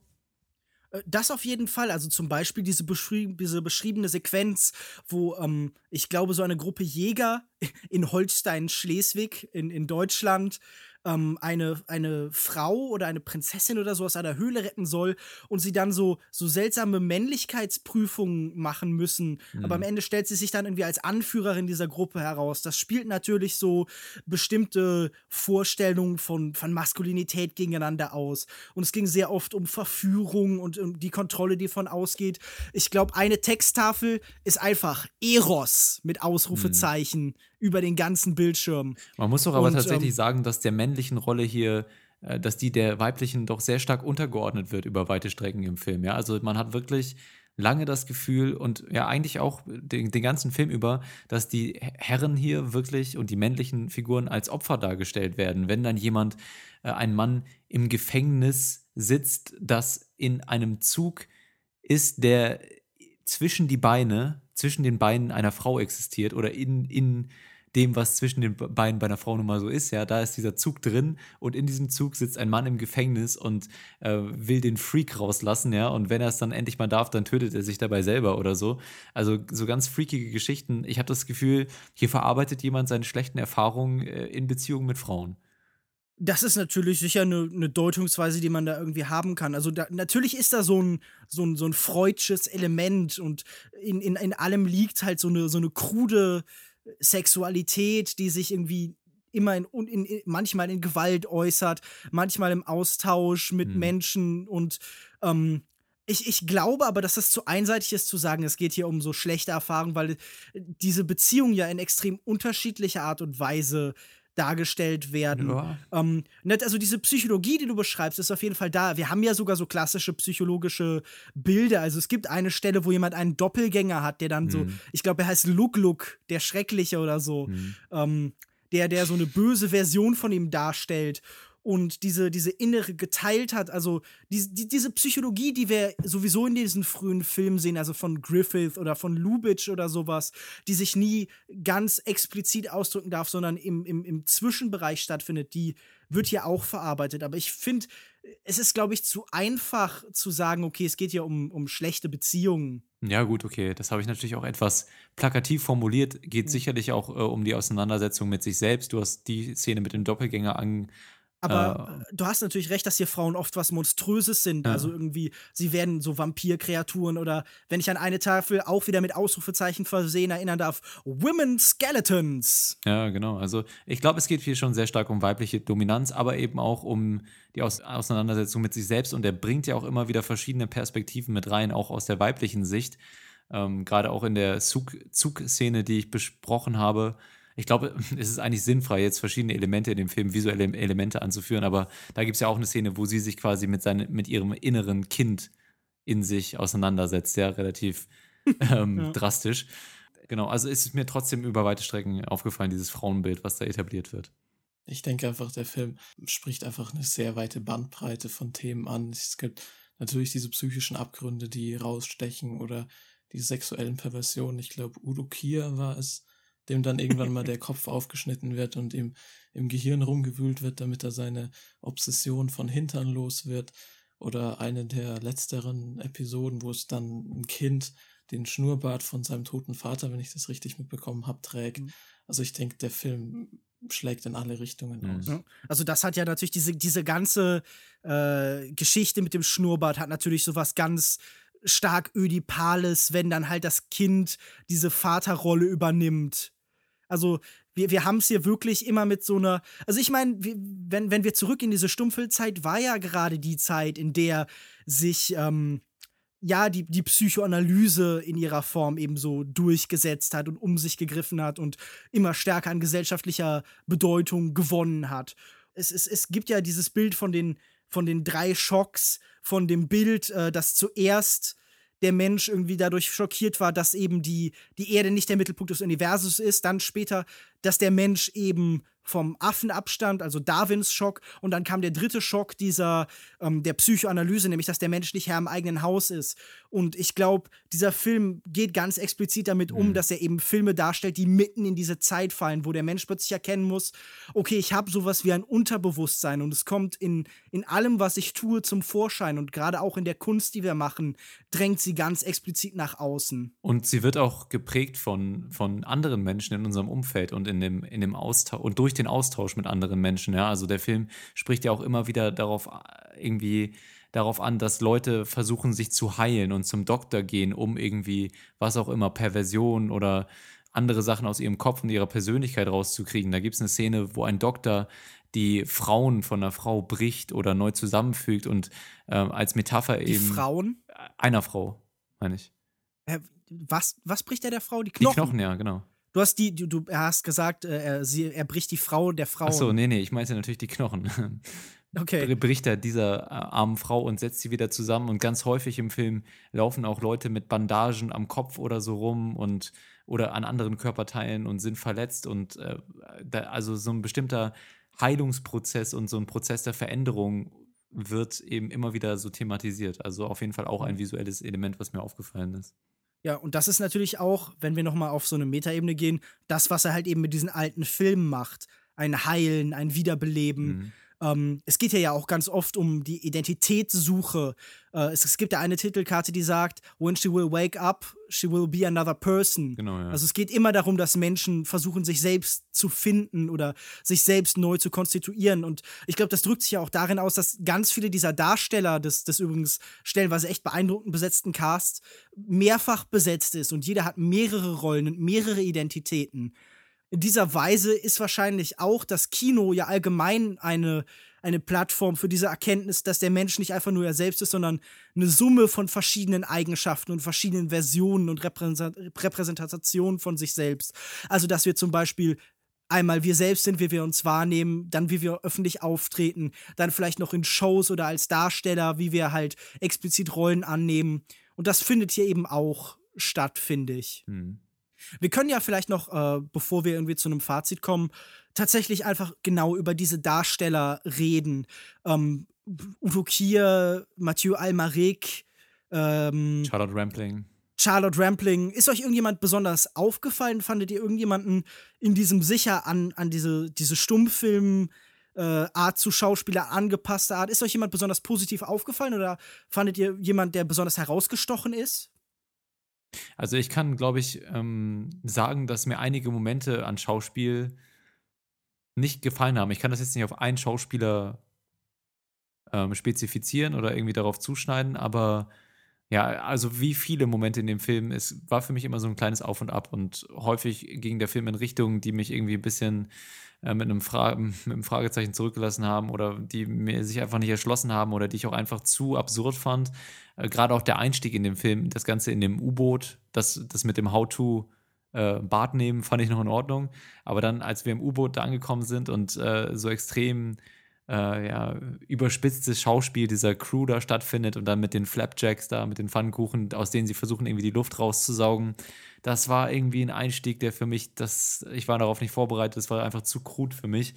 Äh, das auf jeden Fall. Also zum Beispiel diese, beschrieb diese beschriebene Sequenz, wo ähm, ich glaube, so eine Gruppe Jäger (laughs) in Holstein-Schleswig in, in Deutschland ähm, eine, eine Frau oder eine Prinzessin oder so aus einer Höhle retten soll und sie dann so, so seltsame Männlichkeitsprüfungen machen müssen. Mhm. Aber am Ende stellt sie sich dann irgendwie als Anführerin dieser Gruppe heraus. Das spielt natürlich so bestimmte Vorstellungen von, von Maskulinität gegeneinander aus. Und es ging sehr oft um Verführung und um die Kontrolle, die von ausgeht. Ich glaube, eine Texttafel ist einfach Eros mit Ausrufezeichen. Mhm über den ganzen Bildschirm. Man muss doch aber und, tatsächlich ähm, sagen, dass der männlichen Rolle hier, äh, dass die der weiblichen doch sehr stark untergeordnet wird über weite Strecken im Film. Ja, also man hat wirklich lange das Gefühl und ja eigentlich auch den, den ganzen Film über, dass die Herren hier wirklich und die männlichen Figuren als Opfer dargestellt werden. Wenn dann jemand, äh, ein Mann im Gefängnis sitzt, das in einem Zug ist, der zwischen die Beine, zwischen den Beinen einer Frau existiert oder in, in dem, was zwischen den Beinen bei einer Frau nun mal so ist. Ja, da ist dieser Zug drin und in diesem Zug sitzt ein Mann im Gefängnis und äh, will den Freak rauslassen. Ja, und wenn er es dann endlich mal darf, dann tötet er sich dabei selber oder so. Also so ganz freakige Geschichten. Ich habe das Gefühl, hier verarbeitet jemand seine schlechten Erfahrungen äh, in Beziehungen mit Frauen. Das ist natürlich sicher eine, eine, Deutungsweise, die man da irgendwie haben kann. Also da, natürlich ist da so ein, so ein, so ein freudsches Element und in, in, in allem liegt halt so eine, so eine krude Sexualität, die sich irgendwie immer in, in, in, manchmal in Gewalt äußert, manchmal im Austausch mit mhm. Menschen und ähm, ich, ich glaube aber, dass das zu einseitig ist zu sagen, es geht hier um so schlechte Erfahrungen, weil diese Beziehungen ja in extrem unterschiedlicher Art und Weise dargestellt werden. Ja. Ähm, also diese Psychologie, die du beschreibst, ist auf jeden Fall da. Wir haben ja sogar so klassische psychologische Bilder. Also es gibt eine Stelle, wo jemand einen Doppelgänger hat, der dann mhm. so, ich glaube, er heißt Look Look, der Schreckliche oder so, mhm. ähm, der, der so eine böse Version von ihm darstellt und diese, diese innere Geteiltheit, also die, die, diese Psychologie, die wir sowieso in diesen frühen Filmen sehen, also von Griffith oder von Lubitsch oder sowas, die sich nie ganz explizit ausdrücken darf, sondern im, im, im Zwischenbereich stattfindet, die wird hier auch verarbeitet. Aber ich finde, es ist, glaube ich, zu einfach zu sagen, okay, es geht hier um, um schlechte Beziehungen. Ja, gut, okay. Das habe ich natürlich auch etwas plakativ formuliert. Geht mhm. sicherlich auch äh, um die Auseinandersetzung mit sich selbst. Du hast die Szene mit dem Doppelgänger an, aber äh, du hast natürlich recht, dass hier Frauen oft was Monströses sind. Ja. Also irgendwie, sie werden so Vampirkreaturen oder wenn ich an eine Tafel auch wieder mit Ausrufezeichen versehen erinnern darf, Women Skeletons. Ja, genau. Also ich glaube, es geht hier schon sehr stark um weibliche Dominanz, aber eben auch um die Aus Auseinandersetzung mit sich selbst. Und er bringt ja auch immer wieder verschiedene Perspektiven mit rein, auch aus der weiblichen Sicht. Ähm, Gerade auch in der Zugszene, Zug die ich besprochen habe ich glaube, (laughs) es ist eigentlich sinnfrei, jetzt verschiedene Elemente in dem Film, visuelle Elemente anzuführen, aber da gibt es ja auch eine Szene, wo sie sich quasi mit, seine, mit ihrem inneren Kind in sich auseinandersetzt, ja, relativ (laughs) ähm, ja. drastisch. Genau, also ist es mir trotzdem über weite Strecken aufgefallen, dieses Frauenbild, was da etabliert wird. Ich denke einfach, der Film spricht einfach eine sehr weite Bandbreite von Themen an. Es gibt natürlich diese psychischen Abgründe, die rausstechen oder die sexuellen Perversionen. Ich glaube, Udo Kier war es, dem dann irgendwann mal der Kopf aufgeschnitten wird und ihm im Gehirn rumgewühlt wird, damit er seine Obsession von Hintern los wird. Oder eine der letzteren Episoden, wo es dann ein Kind den Schnurrbart von seinem toten Vater, wenn ich das richtig mitbekommen habe, trägt. Mhm. Also ich denke, der Film schlägt in alle Richtungen mhm. aus. Also das hat ja natürlich diese, diese ganze äh, Geschichte mit dem Schnurrbart hat natürlich so was ganz stark Ödipales, wenn dann halt das Kind diese Vaterrolle übernimmt. Also wir, wir haben es hier wirklich immer mit so einer. Also ich meine, wenn, wenn wir zurück in diese Stummfilzeit, war ja gerade die Zeit, in der sich ähm, ja die, die Psychoanalyse in ihrer Form eben so durchgesetzt hat und um sich gegriffen hat und immer stärker an gesellschaftlicher Bedeutung gewonnen hat. Es, es, es gibt ja dieses Bild von den, von den drei Schocks, von dem Bild, äh, das zuerst der Mensch irgendwie dadurch schockiert war, dass eben die, die Erde nicht der Mittelpunkt des Universums ist, dann später, dass der Mensch eben vom Affenabstand, also Darwins Schock. Und dann kam der dritte Schock dieser ähm, der Psychoanalyse, nämlich dass der Mensch nicht Herr im eigenen Haus ist. Und ich glaube, dieser Film geht ganz explizit damit um, mhm. dass er eben Filme darstellt, die mitten in diese Zeit fallen, wo der Mensch plötzlich erkennen muss, okay, ich habe sowas wie ein Unterbewusstsein und es kommt in, in allem, was ich tue, zum Vorschein. Und gerade auch in der Kunst, die wir machen, drängt sie ganz explizit nach außen. Und sie wird auch geprägt von, von anderen Menschen in unserem Umfeld und in dem, in dem Austausch und durch den Austausch mit anderen Menschen. Ja? Also der Film spricht ja auch immer wieder darauf irgendwie darauf an, dass Leute versuchen, sich zu heilen und zum Doktor gehen, um irgendwie, was auch immer, Perversion oder andere Sachen aus ihrem Kopf und ihrer Persönlichkeit rauszukriegen. Da gibt es eine Szene, wo ein Doktor die Frauen von einer Frau bricht oder neu zusammenfügt und äh, als Metapher die eben. Frauen? Einer Frau, meine ich. Äh, was, was bricht er der Frau? Die Knochen? Die Knochen, ja, genau. Du hast die, du, du hast gesagt, äh, er, sie, er bricht die Frau der Frau. Achso, nee, nee, ich meinte natürlich die Knochen. (laughs) Okay. Bricht er dieser äh, armen Frau und setzt sie wieder zusammen. Und ganz häufig im Film laufen auch Leute mit Bandagen am Kopf oder so rum und oder an anderen Körperteilen und sind verletzt. Und äh, da, also so ein bestimmter Heilungsprozess und so ein Prozess der Veränderung wird eben immer wieder so thematisiert. Also auf jeden Fall auch ein visuelles Element, was mir aufgefallen ist. Ja, und das ist natürlich auch, wenn wir nochmal auf so eine Metaebene gehen, das, was er halt eben mit diesen alten Filmen macht. Ein Heilen, ein Wiederbeleben. Mhm. Ähm, es geht ja auch ganz oft um die Identitätssuche. Äh, es, es, gibt ja eine Titelkarte, die sagt, When she will wake up, she will be another person. Genau, ja. Also es geht immer darum, dass Menschen versuchen, sich selbst zu finden oder sich selbst neu zu konstituieren. Und ich glaube, das drückt sich ja auch darin aus, dass ganz viele dieser Darsteller des, des übrigens stellenweise echt beeindruckend besetzten Casts mehrfach besetzt ist und jeder hat mehrere Rollen und mehrere Identitäten in dieser Weise ist wahrscheinlich auch das Kino ja allgemein eine, eine Plattform für diese Erkenntnis, dass der Mensch nicht einfach nur er selbst ist, sondern eine Summe von verschiedenen Eigenschaften und verschiedenen Versionen und Repräsentationen von sich selbst. Also, dass wir zum Beispiel einmal wir selbst sind, wie wir uns wahrnehmen, dann wie wir öffentlich auftreten, dann vielleicht noch in Shows oder als Darsteller, wie wir halt explizit Rollen annehmen. Und das findet hier eben auch statt, finde ich. Hm. Wir können ja vielleicht noch, äh, bevor wir irgendwie zu einem Fazit kommen, tatsächlich einfach genau über diese Darsteller reden. Ähm, Udo Kier, Mathieu Almaric, ähm, Charlotte Rampling. Charlotte Rampling. Ist euch irgendjemand besonders aufgefallen? Fandet ihr irgendjemanden in diesem sicher an, an diese, diese Stummfilm- äh, Art zu Schauspieler angepasste Art. Ist euch jemand besonders positiv aufgefallen oder fandet ihr jemand, der besonders herausgestochen ist? Also ich kann, glaube ich, ähm, sagen, dass mir einige Momente an Schauspiel nicht gefallen haben. Ich kann das jetzt nicht auf einen Schauspieler ähm, spezifizieren oder irgendwie darauf zuschneiden, aber ja, also wie viele Momente in dem Film, es war für mich immer so ein kleines Auf und Ab und häufig ging der Film in Richtungen, die mich irgendwie ein bisschen äh, mit, einem Fra (laughs) mit einem Fragezeichen zurückgelassen haben oder die mir sich einfach nicht erschlossen haben oder die ich auch einfach zu absurd fand. Äh, Gerade auch der Einstieg in den Film, das Ganze in dem U-Boot, das, das mit dem How-To äh, Bad nehmen, fand ich noch in Ordnung. Aber dann, als wir im U-Boot da angekommen sind und äh, so extrem äh, ja, überspitztes Schauspiel dieser Crew da stattfindet und dann mit den Flapjacks da, mit den Pfannkuchen, aus denen sie versuchen, irgendwie die Luft rauszusaugen. Das war irgendwie ein Einstieg, der für mich, das, ich war darauf nicht vorbereitet, das war einfach zu krut für mich.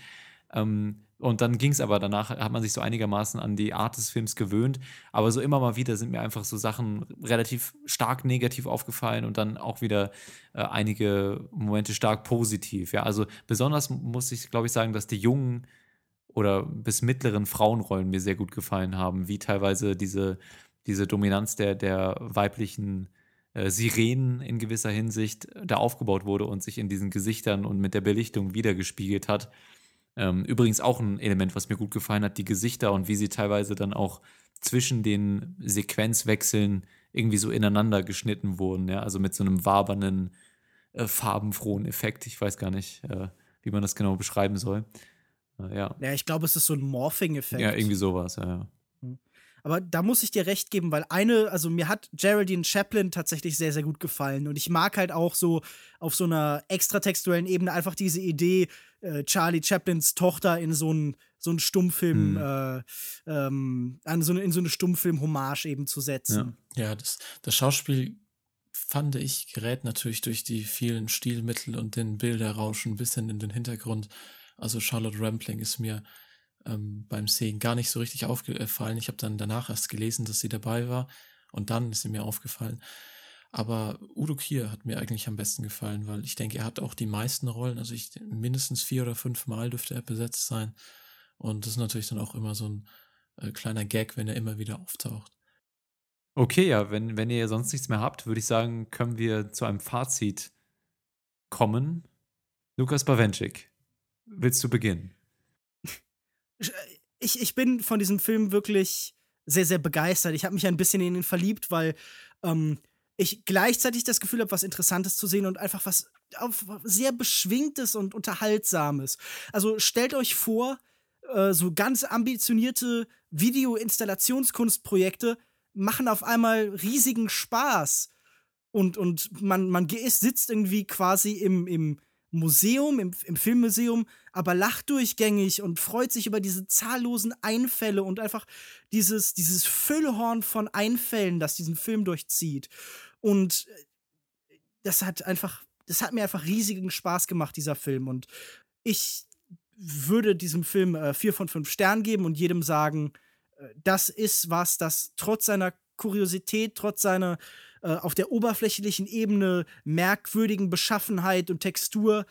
Ähm, und dann ging es aber danach, hat man sich so einigermaßen an die Art des Films gewöhnt. Aber so immer mal wieder sind mir einfach so Sachen relativ stark negativ aufgefallen und dann auch wieder äh, einige Momente stark positiv. Ja, also besonders muss ich, glaube ich, sagen, dass die jungen oder bis mittleren Frauenrollen mir sehr gut gefallen haben, wie teilweise diese, diese Dominanz der, der weiblichen äh, Sirenen in gewisser Hinsicht da aufgebaut wurde und sich in diesen Gesichtern und mit der Belichtung wiedergespiegelt hat. Ähm, übrigens auch ein Element, was mir gut gefallen hat, die Gesichter und wie sie teilweise dann auch zwischen den Sequenzwechseln irgendwie so ineinander geschnitten wurden, ja, also mit so einem wabernden, äh, farbenfrohen Effekt. Ich weiß gar nicht, äh, wie man das genau beschreiben soll. Ja. Ja, ich glaube, es ist so ein Morphing-Effekt. Ja, irgendwie sowas, ja, ja. Aber da muss ich dir recht geben, weil eine, also mir hat Geraldine Chaplin tatsächlich sehr, sehr gut gefallen. Und ich mag halt auch so auf so einer extratextuellen Ebene einfach diese Idee, äh, Charlie Chaplins Tochter in so einen so einen Stummfilm, Hm. äh, ähm, an so eine, in so eine Stummfilm-Hommage eben zu setzen. Ja, das, das Schauspiel fand ich gerät natürlich durch die vielen Stilmittel und den Bilderrausch ein bisschen in den Hintergrund. Also Charlotte Rampling ist mir ähm, beim Sehen gar nicht so richtig aufgefallen. Ich habe dann danach erst gelesen, dass sie dabei war und dann ist sie mir aufgefallen. Aber Udo Kier hat mir eigentlich am besten gefallen, weil ich denke, er hat auch die meisten Rollen. Also ich mindestens vier oder fünf Mal dürfte er besetzt sein. Und das ist natürlich dann auch immer so ein äh, kleiner Gag, wenn er immer wieder auftaucht. Okay, ja, wenn, wenn ihr sonst nichts mehr habt, würde ich sagen, können wir zu einem Fazit kommen. Lukas Bawenschik, willst du beginnen? ich, ich bin von diesem Film wirklich sehr, sehr begeistert. Ich habe mich ein bisschen in ihn verliebt, weil ähm, ich gleichzeitig das Gefühl habe, was Interessantes zu sehen und einfach was sehr beschwingtes und unterhaltsames. Also stellt euch vor, äh, so ganz ambitionierte Video-Installationskunstprojekte machen auf einmal riesigen Spaß. Und, und man, man ist, sitzt irgendwie quasi im, im Museum, im, im Filmmuseum, aber lacht durchgängig und freut sich über diese zahllosen Einfälle und einfach dieses, dieses Füllhorn von Einfällen, das diesen Film durchzieht. Und äh, das hat einfach, das hat mir einfach riesigen Spaß gemacht, dieser Film. Und ich würde diesem Film äh, vier von fünf Sternen geben und jedem sagen, äh, das ist was, das trotz seiner Kuriosität, trotz seiner äh, auf der oberflächlichen Ebene merkwürdigen Beschaffenheit und Textur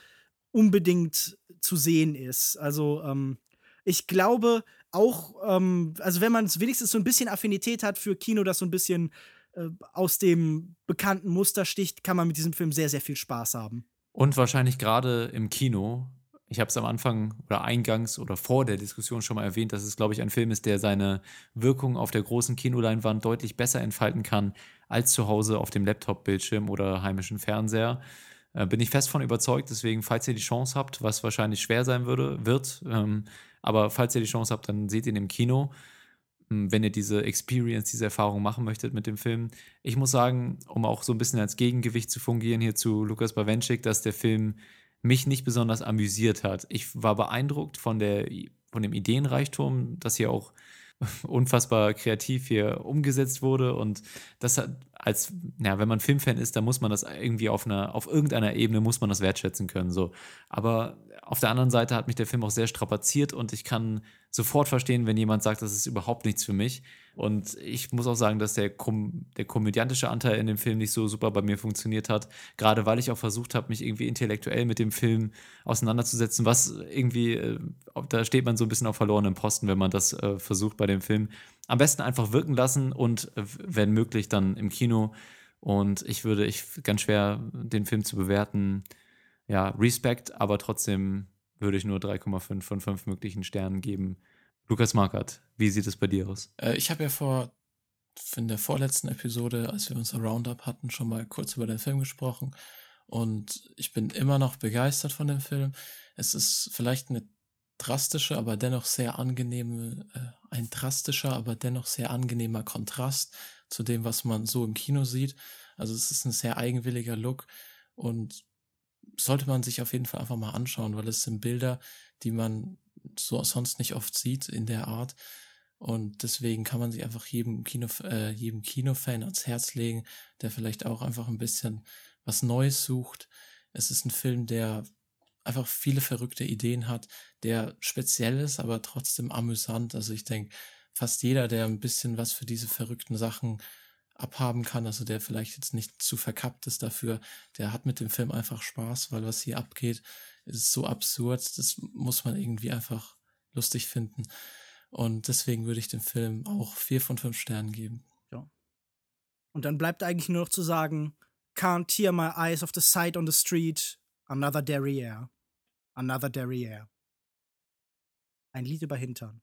unbedingt zu sehen ist. Also ähm, ich glaube auch, ähm, also wenn man wenigstens so ein bisschen Affinität hat für Kino, das so ein bisschen äh, aus dem bekannten Muster sticht, kann man mit diesem Film sehr, sehr viel Spaß haben. Und wahrscheinlich gerade im Kino. Ich habe es am Anfang oder eingangs oder vor der Diskussion schon mal erwähnt, dass es, glaube ich, ein Film ist, der seine Wirkung auf der großen Kinoleinwand deutlich besser entfalten kann als zu Hause auf dem Laptop-Bildschirm oder heimischen Fernseher. Äh, bin ich fest von überzeugt. Deswegen, falls ihr die Chance habt, was wahrscheinlich schwer sein würde, wird, ähm, aber falls ihr die Chance habt, dann seht ihn im Kino, ähm, wenn ihr diese Experience, diese Erfahrung machen möchtet mit dem Film. Ich muss sagen, um auch so ein bisschen als Gegengewicht zu fungieren hier zu Lukas Bawenschik, dass der Film mich nicht besonders amüsiert hat. Ich war beeindruckt von, der, von dem Ideenreichtum, dass hier auch (laughs) unfassbar kreativ hier umgesetzt wurde und das hat als, ja, wenn man Filmfan ist, dann muss man das irgendwie auf einer, auf irgendeiner Ebene muss man das wertschätzen können, so. Aber auf der anderen Seite hat mich der Film auch sehr strapaziert und ich kann sofort verstehen, wenn jemand sagt, das ist überhaupt nichts für mich. Und ich muss auch sagen, dass der, kom der komödiantische Anteil in dem Film nicht so super bei mir funktioniert hat. Gerade weil ich auch versucht habe, mich irgendwie intellektuell mit dem Film auseinanderzusetzen, was irgendwie, äh, da steht man so ein bisschen auf verlorenem Posten, wenn man das äh, versucht bei dem Film. Am besten einfach wirken lassen und, äh, wenn möglich, dann im Kino. Und ich würde, ich ganz schwer, den Film zu bewerten. Ja, Respekt, aber trotzdem würde ich nur 3,5 von 5 möglichen Sternen geben. Lukas Markert, wie sieht es bei dir aus? Äh, ich habe ja vor, in der vorletzten Episode, als wir unser Roundup hatten, schon mal kurz über den Film gesprochen. Und ich bin immer noch begeistert von dem Film. Es ist vielleicht eine drastische, aber dennoch sehr angenehme, äh, ein drastischer, aber dennoch sehr angenehmer Kontrast zu dem, was man so im Kino sieht. Also es ist ein sehr eigenwilliger Look und sollte man sich auf jeden Fall einfach mal anschauen, weil es sind Bilder, die man so sonst nicht oft sieht in der Art. Und deswegen kann man sich einfach jedem Kino, äh, jedem Kinofan ans Herz legen, der vielleicht auch einfach ein bisschen was Neues sucht. Es ist ein Film, der einfach viele verrückte Ideen hat, der speziell ist, aber trotzdem amüsant. Also ich denke, fast jeder, der ein bisschen was für diese verrückten Sachen abhaben kann, also der vielleicht jetzt nicht zu verkappt ist dafür, der hat mit dem Film einfach Spaß, weil was hier abgeht, ist so absurd, das muss man irgendwie einfach lustig finden. Und deswegen würde ich dem Film auch vier von fünf Sternen geben. Ja. Und dann bleibt eigentlich nur noch zu sagen, can't tear my eyes off the sight on the street, another derriere. Another derriere. Ein Lied über Hintern.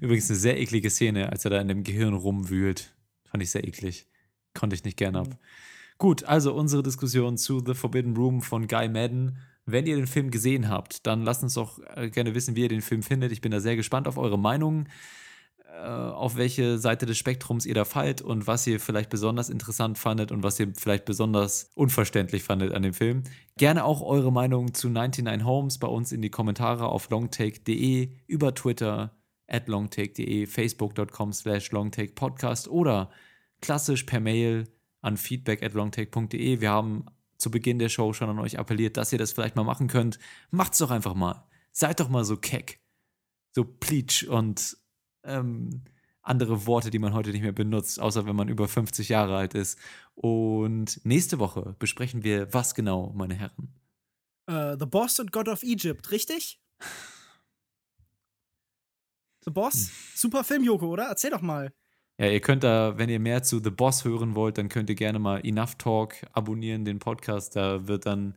Übrigens eine sehr eklige Szene, als er da in dem Gehirn rumwühlt. Fand ich sehr eklig. Konnte ich nicht gerne ab. Gut, also unsere Diskussion zu The Forbidden Room von Guy Madden. Wenn ihr den Film gesehen habt, dann lasst uns doch äh, gerne wissen, wie ihr den Film findet. Ich bin da sehr gespannt auf eure Meinung, äh, auf welche Seite des Spektrums ihr da fallt und was ihr vielleicht besonders interessant fandet und was ihr vielleicht besonders unverständlich fandet an dem Film. Gerne auch eure Meinung zu 99 Homes bei uns in die Kommentare auf longtake.de, über Twitter, at longtake.de, facebook.com slash longtakepodcast oder klassisch per Mail an feedback at longtake.de. Wir haben zu Beginn der Show schon an euch appelliert, dass ihr das vielleicht mal machen könnt. Macht's doch einfach mal. Seid doch mal so keck. So pleatsch und ähm, andere Worte, die man heute nicht mehr benutzt, außer wenn man über 50 Jahre alt ist. Und nächste Woche besprechen wir was genau, meine Herren? Uh, The Boss und God of Egypt, richtig? The Boss? Hm. Super Film, Joko, oder? Erzähl doch mal. Ja, ihr könnt da, wenn ihr mehr zu The Boss hören wollt, dann könnt ihr gerne mal Enough Talk abonnieren, den Podcast. Da wird dann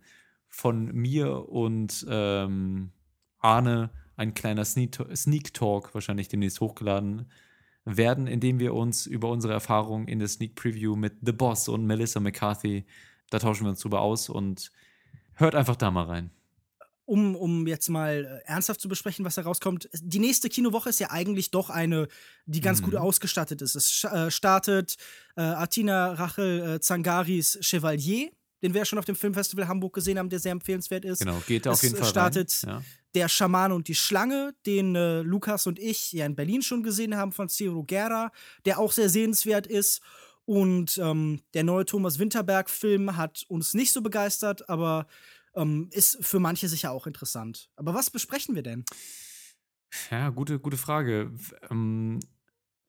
von mir und ähm, Arne ein kleiner Sneak Talk wahrscheinlich demnächst hochgeladen werden, indem wir uns über unsere Erfahrungen in der Sneak Preview mit The Boss und Melissa McCarthy, da tauschen wir uns drüber aus und hört einfach da mal rein um, um jetzt mal äh, ernsthaft zu besprechen, was herauskommt, die nächste Kinowoche ist ja eigentlich doch eine, die ganz mhm. gut ausgestattet ist. Es äh, startet äh, Atina Rachel äh, Zangaris Chevalier, den wir ja schon auf dem Filmfestival Hamburg gesehen haben, der sehr empfehlenswert ist. Genau, geht da auf jeden Fall. Es startet ja. Der Schaman und die Schlange, den äh, Lukas und ich ja in Berlin schon gesehen haben von Ciro Guerra, der auch sehr sehenswert ist. Und ähm, der neue Thomas Winterberg-Film hat uns nicht so begeistert, aber ähm, ist für manche sicher auch interessant. Aber was besprechen wir denn? Ja, gute, gute Frage. Ähm,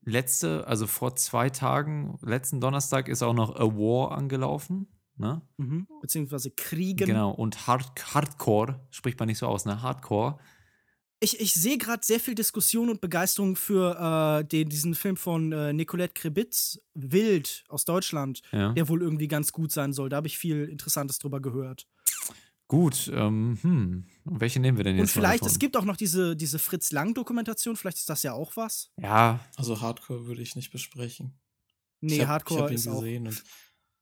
letzte, also vor zwei Tagen, letzten Donnerstag ist auch noch A War angelaufen. Ne? Mhm. Beziehungsweise Kriegen. Genau, und Hard Hardcore, spricht man nicht so aus, ne? Hardcore. Ich, ich sehe gerade sehr viel Diskussion und Begeisterung für äh, den, diesen Film von äh, Nicolette Krebitz, Wild aus Deutschland, ja. der wohl irgendwie ganz gut sein soll. Da habe ich viel Interessantes drüber gehört. Gut, ähm, hm. welche nehmen wir denn jetzt? Und vielleicht, es gibt auch noch diese, diese Fritz Lang-Dokumentation, vielleicht ist das ja auch was. Ja. Also Hardcore würde ich nicht besprechen. Nee, ich hab, Hardcore ich hab ihn ist gesehen auch. Und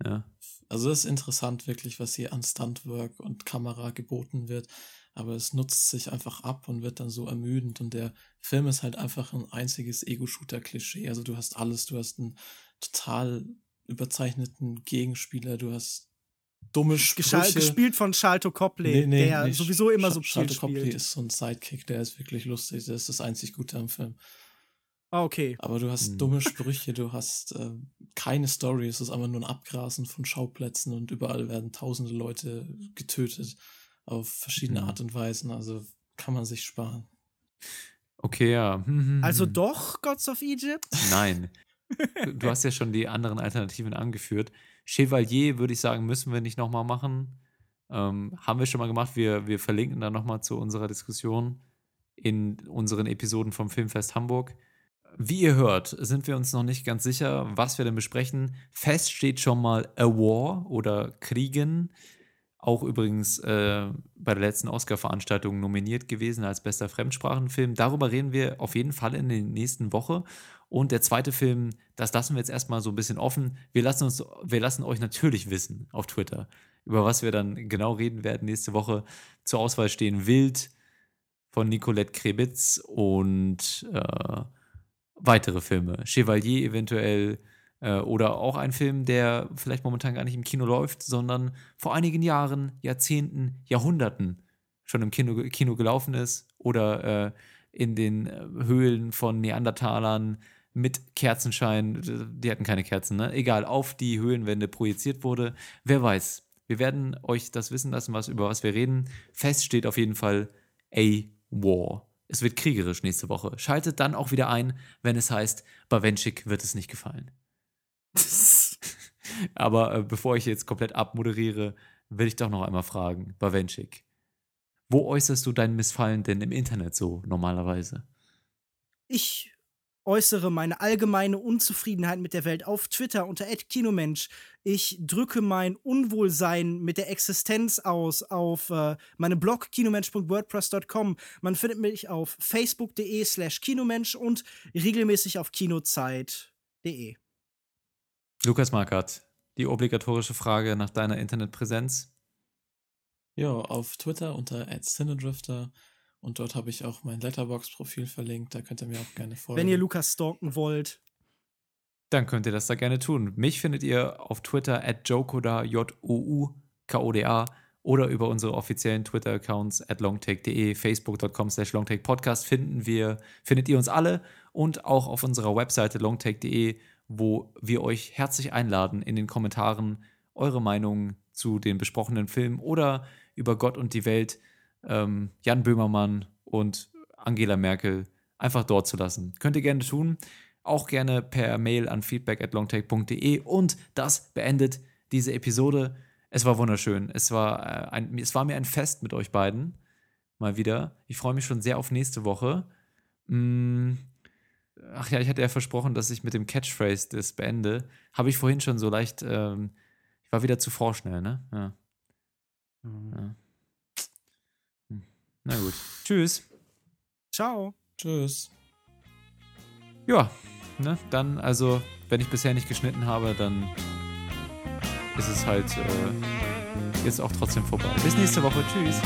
ja. Also es ist interessant wirklich, was hier an Stuntwork und Kamera geboten wird, aber es nutzt sich einfach ab und wird dann so ermüdend und der Film ist halt einfach ein einziges Ego-Shooter-Klischee. Also du hast alles, du hast einen total überzeichneten Gegenspieler, du hast dumme Sprüche. Gespielt von Charlton Copley, nee, nee, der nee, sowieso immer so Charlton Copley ist so ein Sidekick, der ist wirklich lustig. Der ist das einzig Gute am Film. Ah, okay. Aber du hast hm. dumme Sprüche, du hast äh, keine Story, es ist einfach nur ein Abgrasen von Schauplätzen und überall werden tausende Leute getötet auf verschiedene hm. Art und Weisen. Also kann man sich sparen. Okay, ja. Hm, hm, also doch Gods of Egypt? Nein. (laughs) du hast ja schon die anderen Alternativen angeführt. Chevalier, würde ich sagen, müssen wir nicht nochmal machen. Ähm, haben wir schon mal gemacht. Wir, wir verlinken dann nochmal zu unserer Diskussion in unseren Episoden vom Filmfest Hamburg. Wie ihr hört, sind wir uns noch nicht ganz sicher, was wir denn besprechen. Fest steht schon mal A War oder Kriegen. Auch übrigens äh, bei der letzten Oscar-Veranstaltung nominiert gewesen als bester Fremdsprachenfilm. Darüber reden wir auf jeden Fall in der nächsten Woche. Und der zweite Film, das lassen wir jetzt erstmal so ein bisschen offen. Wir lassen, uns, wir lassen euch natürlich wissen auf Twitter, über was wir dann genau reden werden nächste Woche. Zur Auswahl stehen Wild von Nicolette Krebitz und äh, weitere Filme. Chevalier eventuell äh, oder auch ein Film, der vielleicht momentan gar nicht im Kino läuft, sondern vor einigen Jahren, Jahrzehnten, Jahrhunderten schon im Kino, Kino gelaufen ist oder äh, in den äh, Höhlen von Neandertalern mit Kerzenschein, die hatten keine Kerzen, ne? Egal, auf die Höhlenwände projiziert wurde. Wer weiß. Wir werden euch das wissen lassen, was, über was wir reden. Fest steht auf jeden Fall A War. Es wird kriegerisch nächste Woche. Schaltet dann auch wieder ein, wenn es heißt, Bawenschik wird es nicht gefallen. (laughs) Aber äh, bevor ich jetzt komplett abmoderiere, will ich doch noch einmal fragen, Bawenschik. Wo äußerst du dein Missfallen denn im Internet so normalerweise? Ich äußere meine allgemeine Unzufriedenheit mit der Welt auf Twitter unter @kinomensch. Ich drücke mein Unwohlsein mit der Existenz aus auf äh, meinem Blog kinomensch.wordpress.com. Man findet mich auf facebook.de/kinomensch und regelmäßig auf kinozeit.de. Lukas Markert, die obligatorische Frage nach deiner Internetpräsenz. Ja, auf Twitter unter @cinedrifter und dort habe ich auch mein Letterbox-Profil verlinkt. Da könnt ihr mir auch gerne folgen. Wenn ihr Lukas stalken wollt, dann könnt ihr das da gerne tun. Mich findet ihr auf Twitter at jokoda, J-O-U-K-O-D-A oder über unsere offiziellen Twitter-Accounts at longtake.de, facebook.com slash longtakepodcast finden wir, findet ihr uns alle und auch auf unserer Webseite longtake.de, wo wir euch herzlich einladen, in den Kommentaren eure Meinung zu den besprochenen Filmen oder über Gott und die Welt, ähm, Jan Böhmermann und Angela Merkel einfach dort zu lassen. Könnt ihr gerne tun auch gerne per Mail an feedback at longtake.de. Und das beendet diese Episode. Es war wunderschön. Es war, äh, ein, es war mir ein Fest mit euch beiden. Mal wieder. Ich freue mich schon sehr auf nächste Woche. Mm. Ach ja, ich hatte ja versprochen, dass ich mit dem Catchphrase das beende. Habe ich vorhin schon so leicht. Ähm, ich war wieder zu vorschnell, ne? Ja. ja. Na gut. Tschüss. Ciao. Tschüss. Ja, ne, dann, also, wenn ich bisher nicht geschnitten habe, dann ist es halt äh, jetzt auch trotzdem vorbei. Bis nächste Woche. Tschüss.